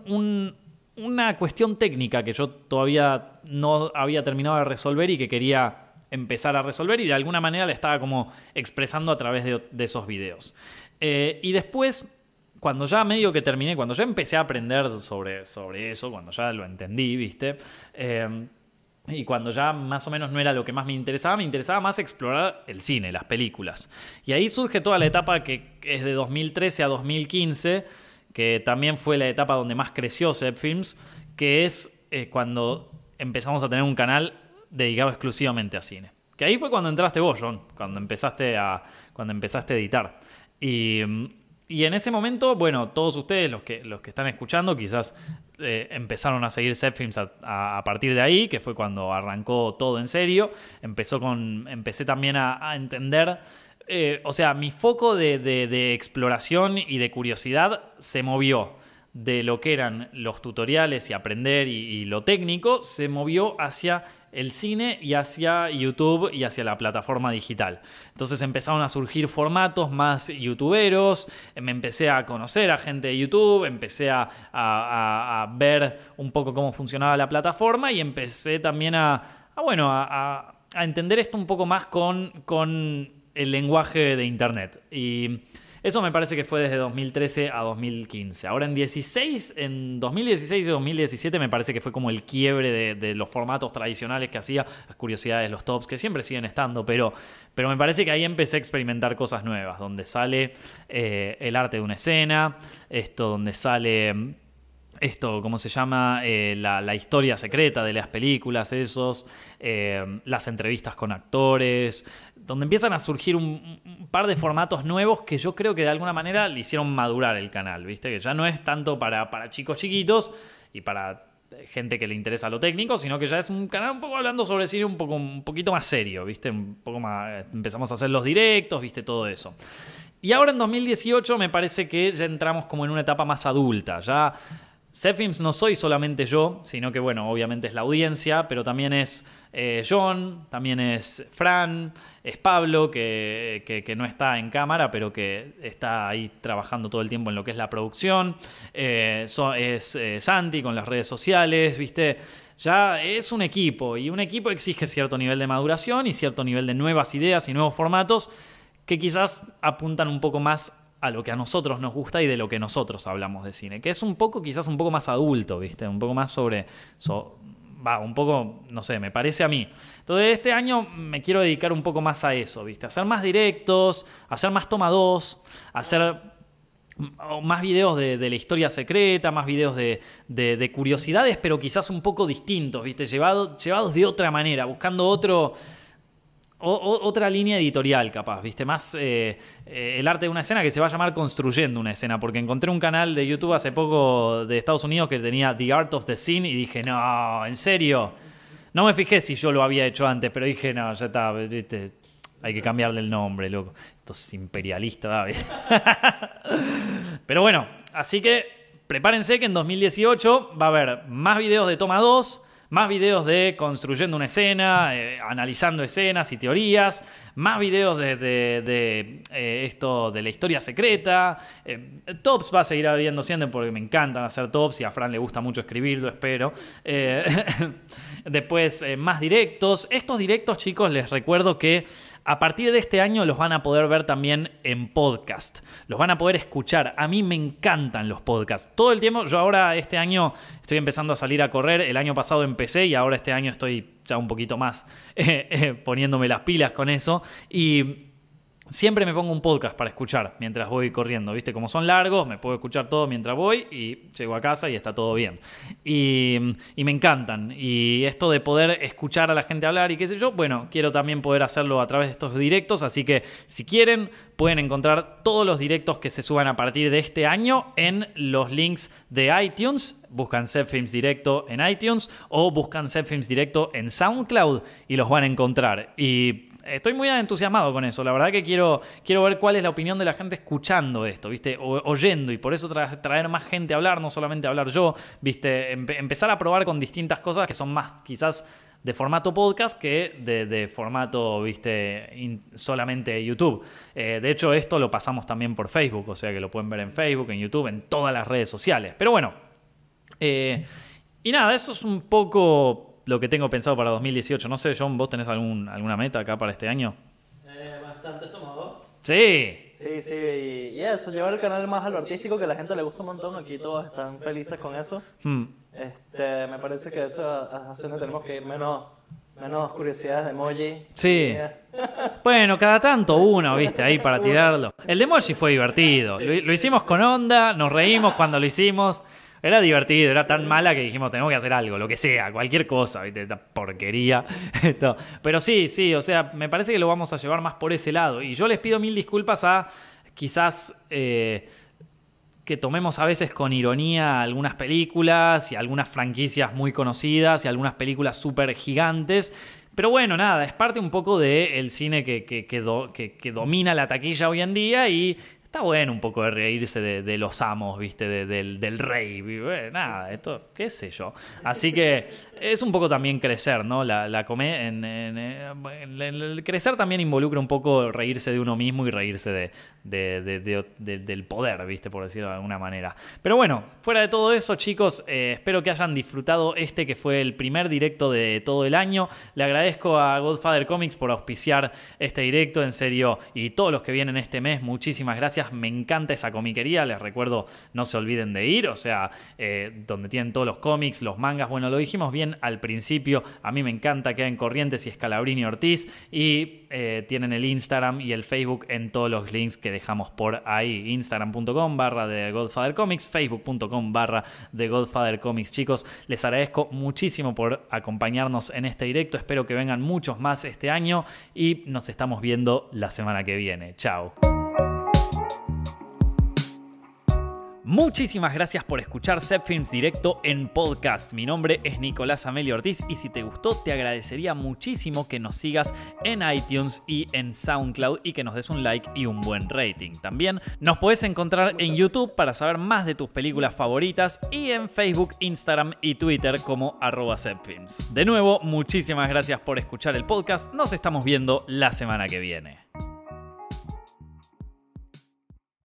una cuestión técnica que yo todavía no había terminado de resolver y que quería empezar a resolver y de alguna manera le estaba como expresando a través de, esos videos. Eh, y después cuando ya medio que terminé, cuando ya empecé a aprender sobre, sobre eso, cuando ya lo entendí, ¿viste? Eh, y cuando ya más o menos no era lo que más me interesaba, me interesaba más explorar el cine, las películas. Y ahí surge toda la etapa que es de 2013 a 2015, que también fue la etapa donde más creció Zep Films, que es eh, cuando empezamos a tener un canal dedicado exclusivamente a cine. Que ahí fue cuando entraste vos, John, cuando empezaste a, cuando empezaste a editar. Y, y en ese momento, bueno, todos ustedes, los que, los que están escuchando, quizás eh, empezaron a seguir Zepfilms a, a, partir de ahí, que fue cuando arrancó todo en serio. Empezó con, empecé también a, entender, eh, o sea, mi foco de, exploración y de curiosidad se movió de lo que eran los tutoriales y aprender y lo técnico, se movió hacia el cine y hacia YouTube y hacia la plataforma digital. Entonces empezaron a surgir formatos más youtuberos, me empecé a conocer a gente de YouTube, empecé a, ver un poco cómo funcionaba la plataforma y empecé también a, bueno, a, entender esto un poco más con, con el lenguaje de Internet. Eso me parece que fue desde 2013 a 2015. Ahora en 16, en 2016 y 2017 me parece que fue como el quiebre de, los formatos tradicionales que hacía, las curiosidades, los tops, que siempre siguen estando, pero, pero me parece que ahí empecé a experimentar cosas nuevas, donde sale eh, el arte de una escena, esto donde sale esto, ¿cómo se llama? Eh, la, historia secreta de las películas, esos, eh, las entrevistas con actores, donde empiezan a surgir un, par de formatos nuevos que yo creo que de alguna manera le hicieron madurar el canal, ¿viste? Que ya no es tanto para, para chicos chiquitos y para gente que le interesa lo técnico, sino que ya es un canal un poco hablando sobre cine un, poco, un poquito más serio, ¿viste? Un poco más, empezamos a hacer los directos, ¿viste? Todo eso. Y ahora en 2018 me parece que ya entramos como en una etapa más adulta, ya Zepfilms no soy solamente yo, sino que, bueno, obviamente es la audiencia, pero también es eh, John, también es Fran, es Pablo, que, no está en cámara, pero que está ahí trabajando todo el tiempo en lo que es la producción. Eh, es eh, Santi con las redes sociales, ¿viste? Ya es un equipo y un equipo exige cierto nivel de maduración y cierto nivel de nuevas ideas y nuevos formatos que quizás apuntan un poco más a lo que a nosotros nos gusta y de lo que nosotros hablamos de cine, que es un poco, quizás un poco más adulto, ¿viste? Un poco más sobre, va, un poco, no sé, me parece a mí. Entonces este año me quiero dedicar un poco más a eso, ¿viste? hacer más directos, hacer más toma 2, hacer más videos de, la historia secreta, más videos de, curiosidades, pero quizás un poco distintos, ¿viste? llevados de otra manera, buscando otro otra línea editorial, capaz, ¿viste? Más eh, eh, el arte de una escena que se va a llamar Construyendo una escena, porque encontré un canal de YouTube hace poco de Estados Unidos que tenía The Art of the Scene y dije, no, en serio. No me fijé si yo lo había hecho antes, pero dije, no, ya está, ¿viste? hay que cambiarle el nombre, loco. Esto es imperialista, David. pero bueno, así que prepárense que en 2018 va a haber más videos de toma 2 más videos de construyendo una escena, eh, analizando escenas y teorías, más videos de, de- eh, esto de la historia secreta. eh, tops va a seguir habiendo siempre porque me encantan hacer tops y a Fran le gusta mucho escribirlo, espero. Después, más directos. Estos directos, chicos, les recuerdo que a partir de este año los van a poder ver también en podcast. Los van a poder escuchar. A mí me encantan los podcasts. Todo el tiempo, yo ahora este año estoy empezando a salir a correr. El año pasado empecé y ahora este año estoy ya un poquito más eh, eh, poniéndome las pilas con eso. Y Siempre me pongo un podcast para escuchar mientras voy corriendo, ¿viste? Como son largos, me puedo escuchar todo mientras voy y llego a casa y está todo bien. Y, me encantan. Y esto de poder escuchar a la gente hablar y qué sé yo, bueno, quiero también poder hacerlo a través de estos directos, así que si quieren pueden encontrar todos los directos que se suban a partir de este año en los links de iTunes. Buscan Films Directo en iTunes o buscan Films Directo en SoundCloud y los van a encontrar. Y estoy muy entusiasmado con eso. La verdad que quiero, quiero ver cuál es la opinión de la gente escuchando esto, ¿viste? Oyendo. Y por eso tra- traer más gente a hablar, no solamente hablar yo, ¿viste? Empe- empezar a probar con distintas cosas que son más quizás de formato podcast que de, formato, viste, solamente YouTube. Eh, de hecho, esto lo pasamos también por Facebook, o sea que lo pueden ver en Facebook, en YouTube, en todas las redes sociales. Pero bueno, eh, y nada, eso es un poco lo que tengo pensado para 2018. No sé, John, ¿vos tenés algún, alguna meta acá para este año? Eh, bastantes tomados. Sí. Sí, sí, y, eso, llevar el canal más a lo artístico, que a la gente le gusta un montón, aquí todos están felices con eso. Hmm. Este, me parece que eso es hacia donde tenemos que ir, menos, menos curiosidades de emoji. Sí. Bueno, cada tanto uno, viste, ahí para tirarlo. El de Emoji fue divertido. Lo, lo hicimos con onda, nos reímos cuando lo hicimos. Era divertido, era tan mala que dijimos, tenemos que hacer algo, lo que sea, cualquier cosa, porquería. Pero sí, sí, o sea, me parece que lo vamos a llevar más por ese lado. Y yo les pido mil disculpas a quizás eh, que tomemos a veces con ironía algunas películas y algunas franquicias muy conocidas y algunas películas súper gigantes. Pero bueno, nada, es parte un poco del cine que, que- que domina la taquilla hoy en día y está bueno un poco de reírse de, los amos, ¿viste? De- del, rey. bueno, nada, esto, qué sé yo. Así que es un poco también crecer, ¿no? La, la en- el- crecer también involucra un poco reírse de uno mismo y reírse de- del poder, ¿viste? Por decirlo de alguna manera. Pero bueno, fuera de todo eso, chicos, eh, espero que hayan disfrutado este que fue el primer directo de todo el año. Le agradezco a Godfather Comics por auspiciar este directo, en serio, y todos los que vienen este mes, muchísimas gracias. Me encanta esa comiquería, les recuerdo, no se olviden de ir, o sea, eh, donde tienen todos los cómics, los mangas, bueno, lo dijimos bien al principio, a mí me encanta que en Corrientes y Escalabrini Ortiz, y eh, tienen el Instagram y el Facebook en todos los links que dejamos por ahí, instagram.com barra de Godfather Comics, facebook.com barra de Godfather Comics, chicos, les agradezco muchísimo por acompañarnos en este directo, espero que vengan muchos más este año y nos estamos viendo la semana que viene, chao. Muchísimas gracias por escuchar Films Directo en podcast. Mi nombre es Nicolás Amelio Ortiz y si te gustó te agradecería muchísimo que nos sigas en iTunes y en SoundCloud y que nos des un like y un buen rating. También nos puedes encontrar en YouTube para saber más de tus películas favoritas y en Facebook, Instagram y Twitter como arroba. De nuevo, muchísimas gracias por escuchar el podcast. Nos estamos viendo la semana que viene.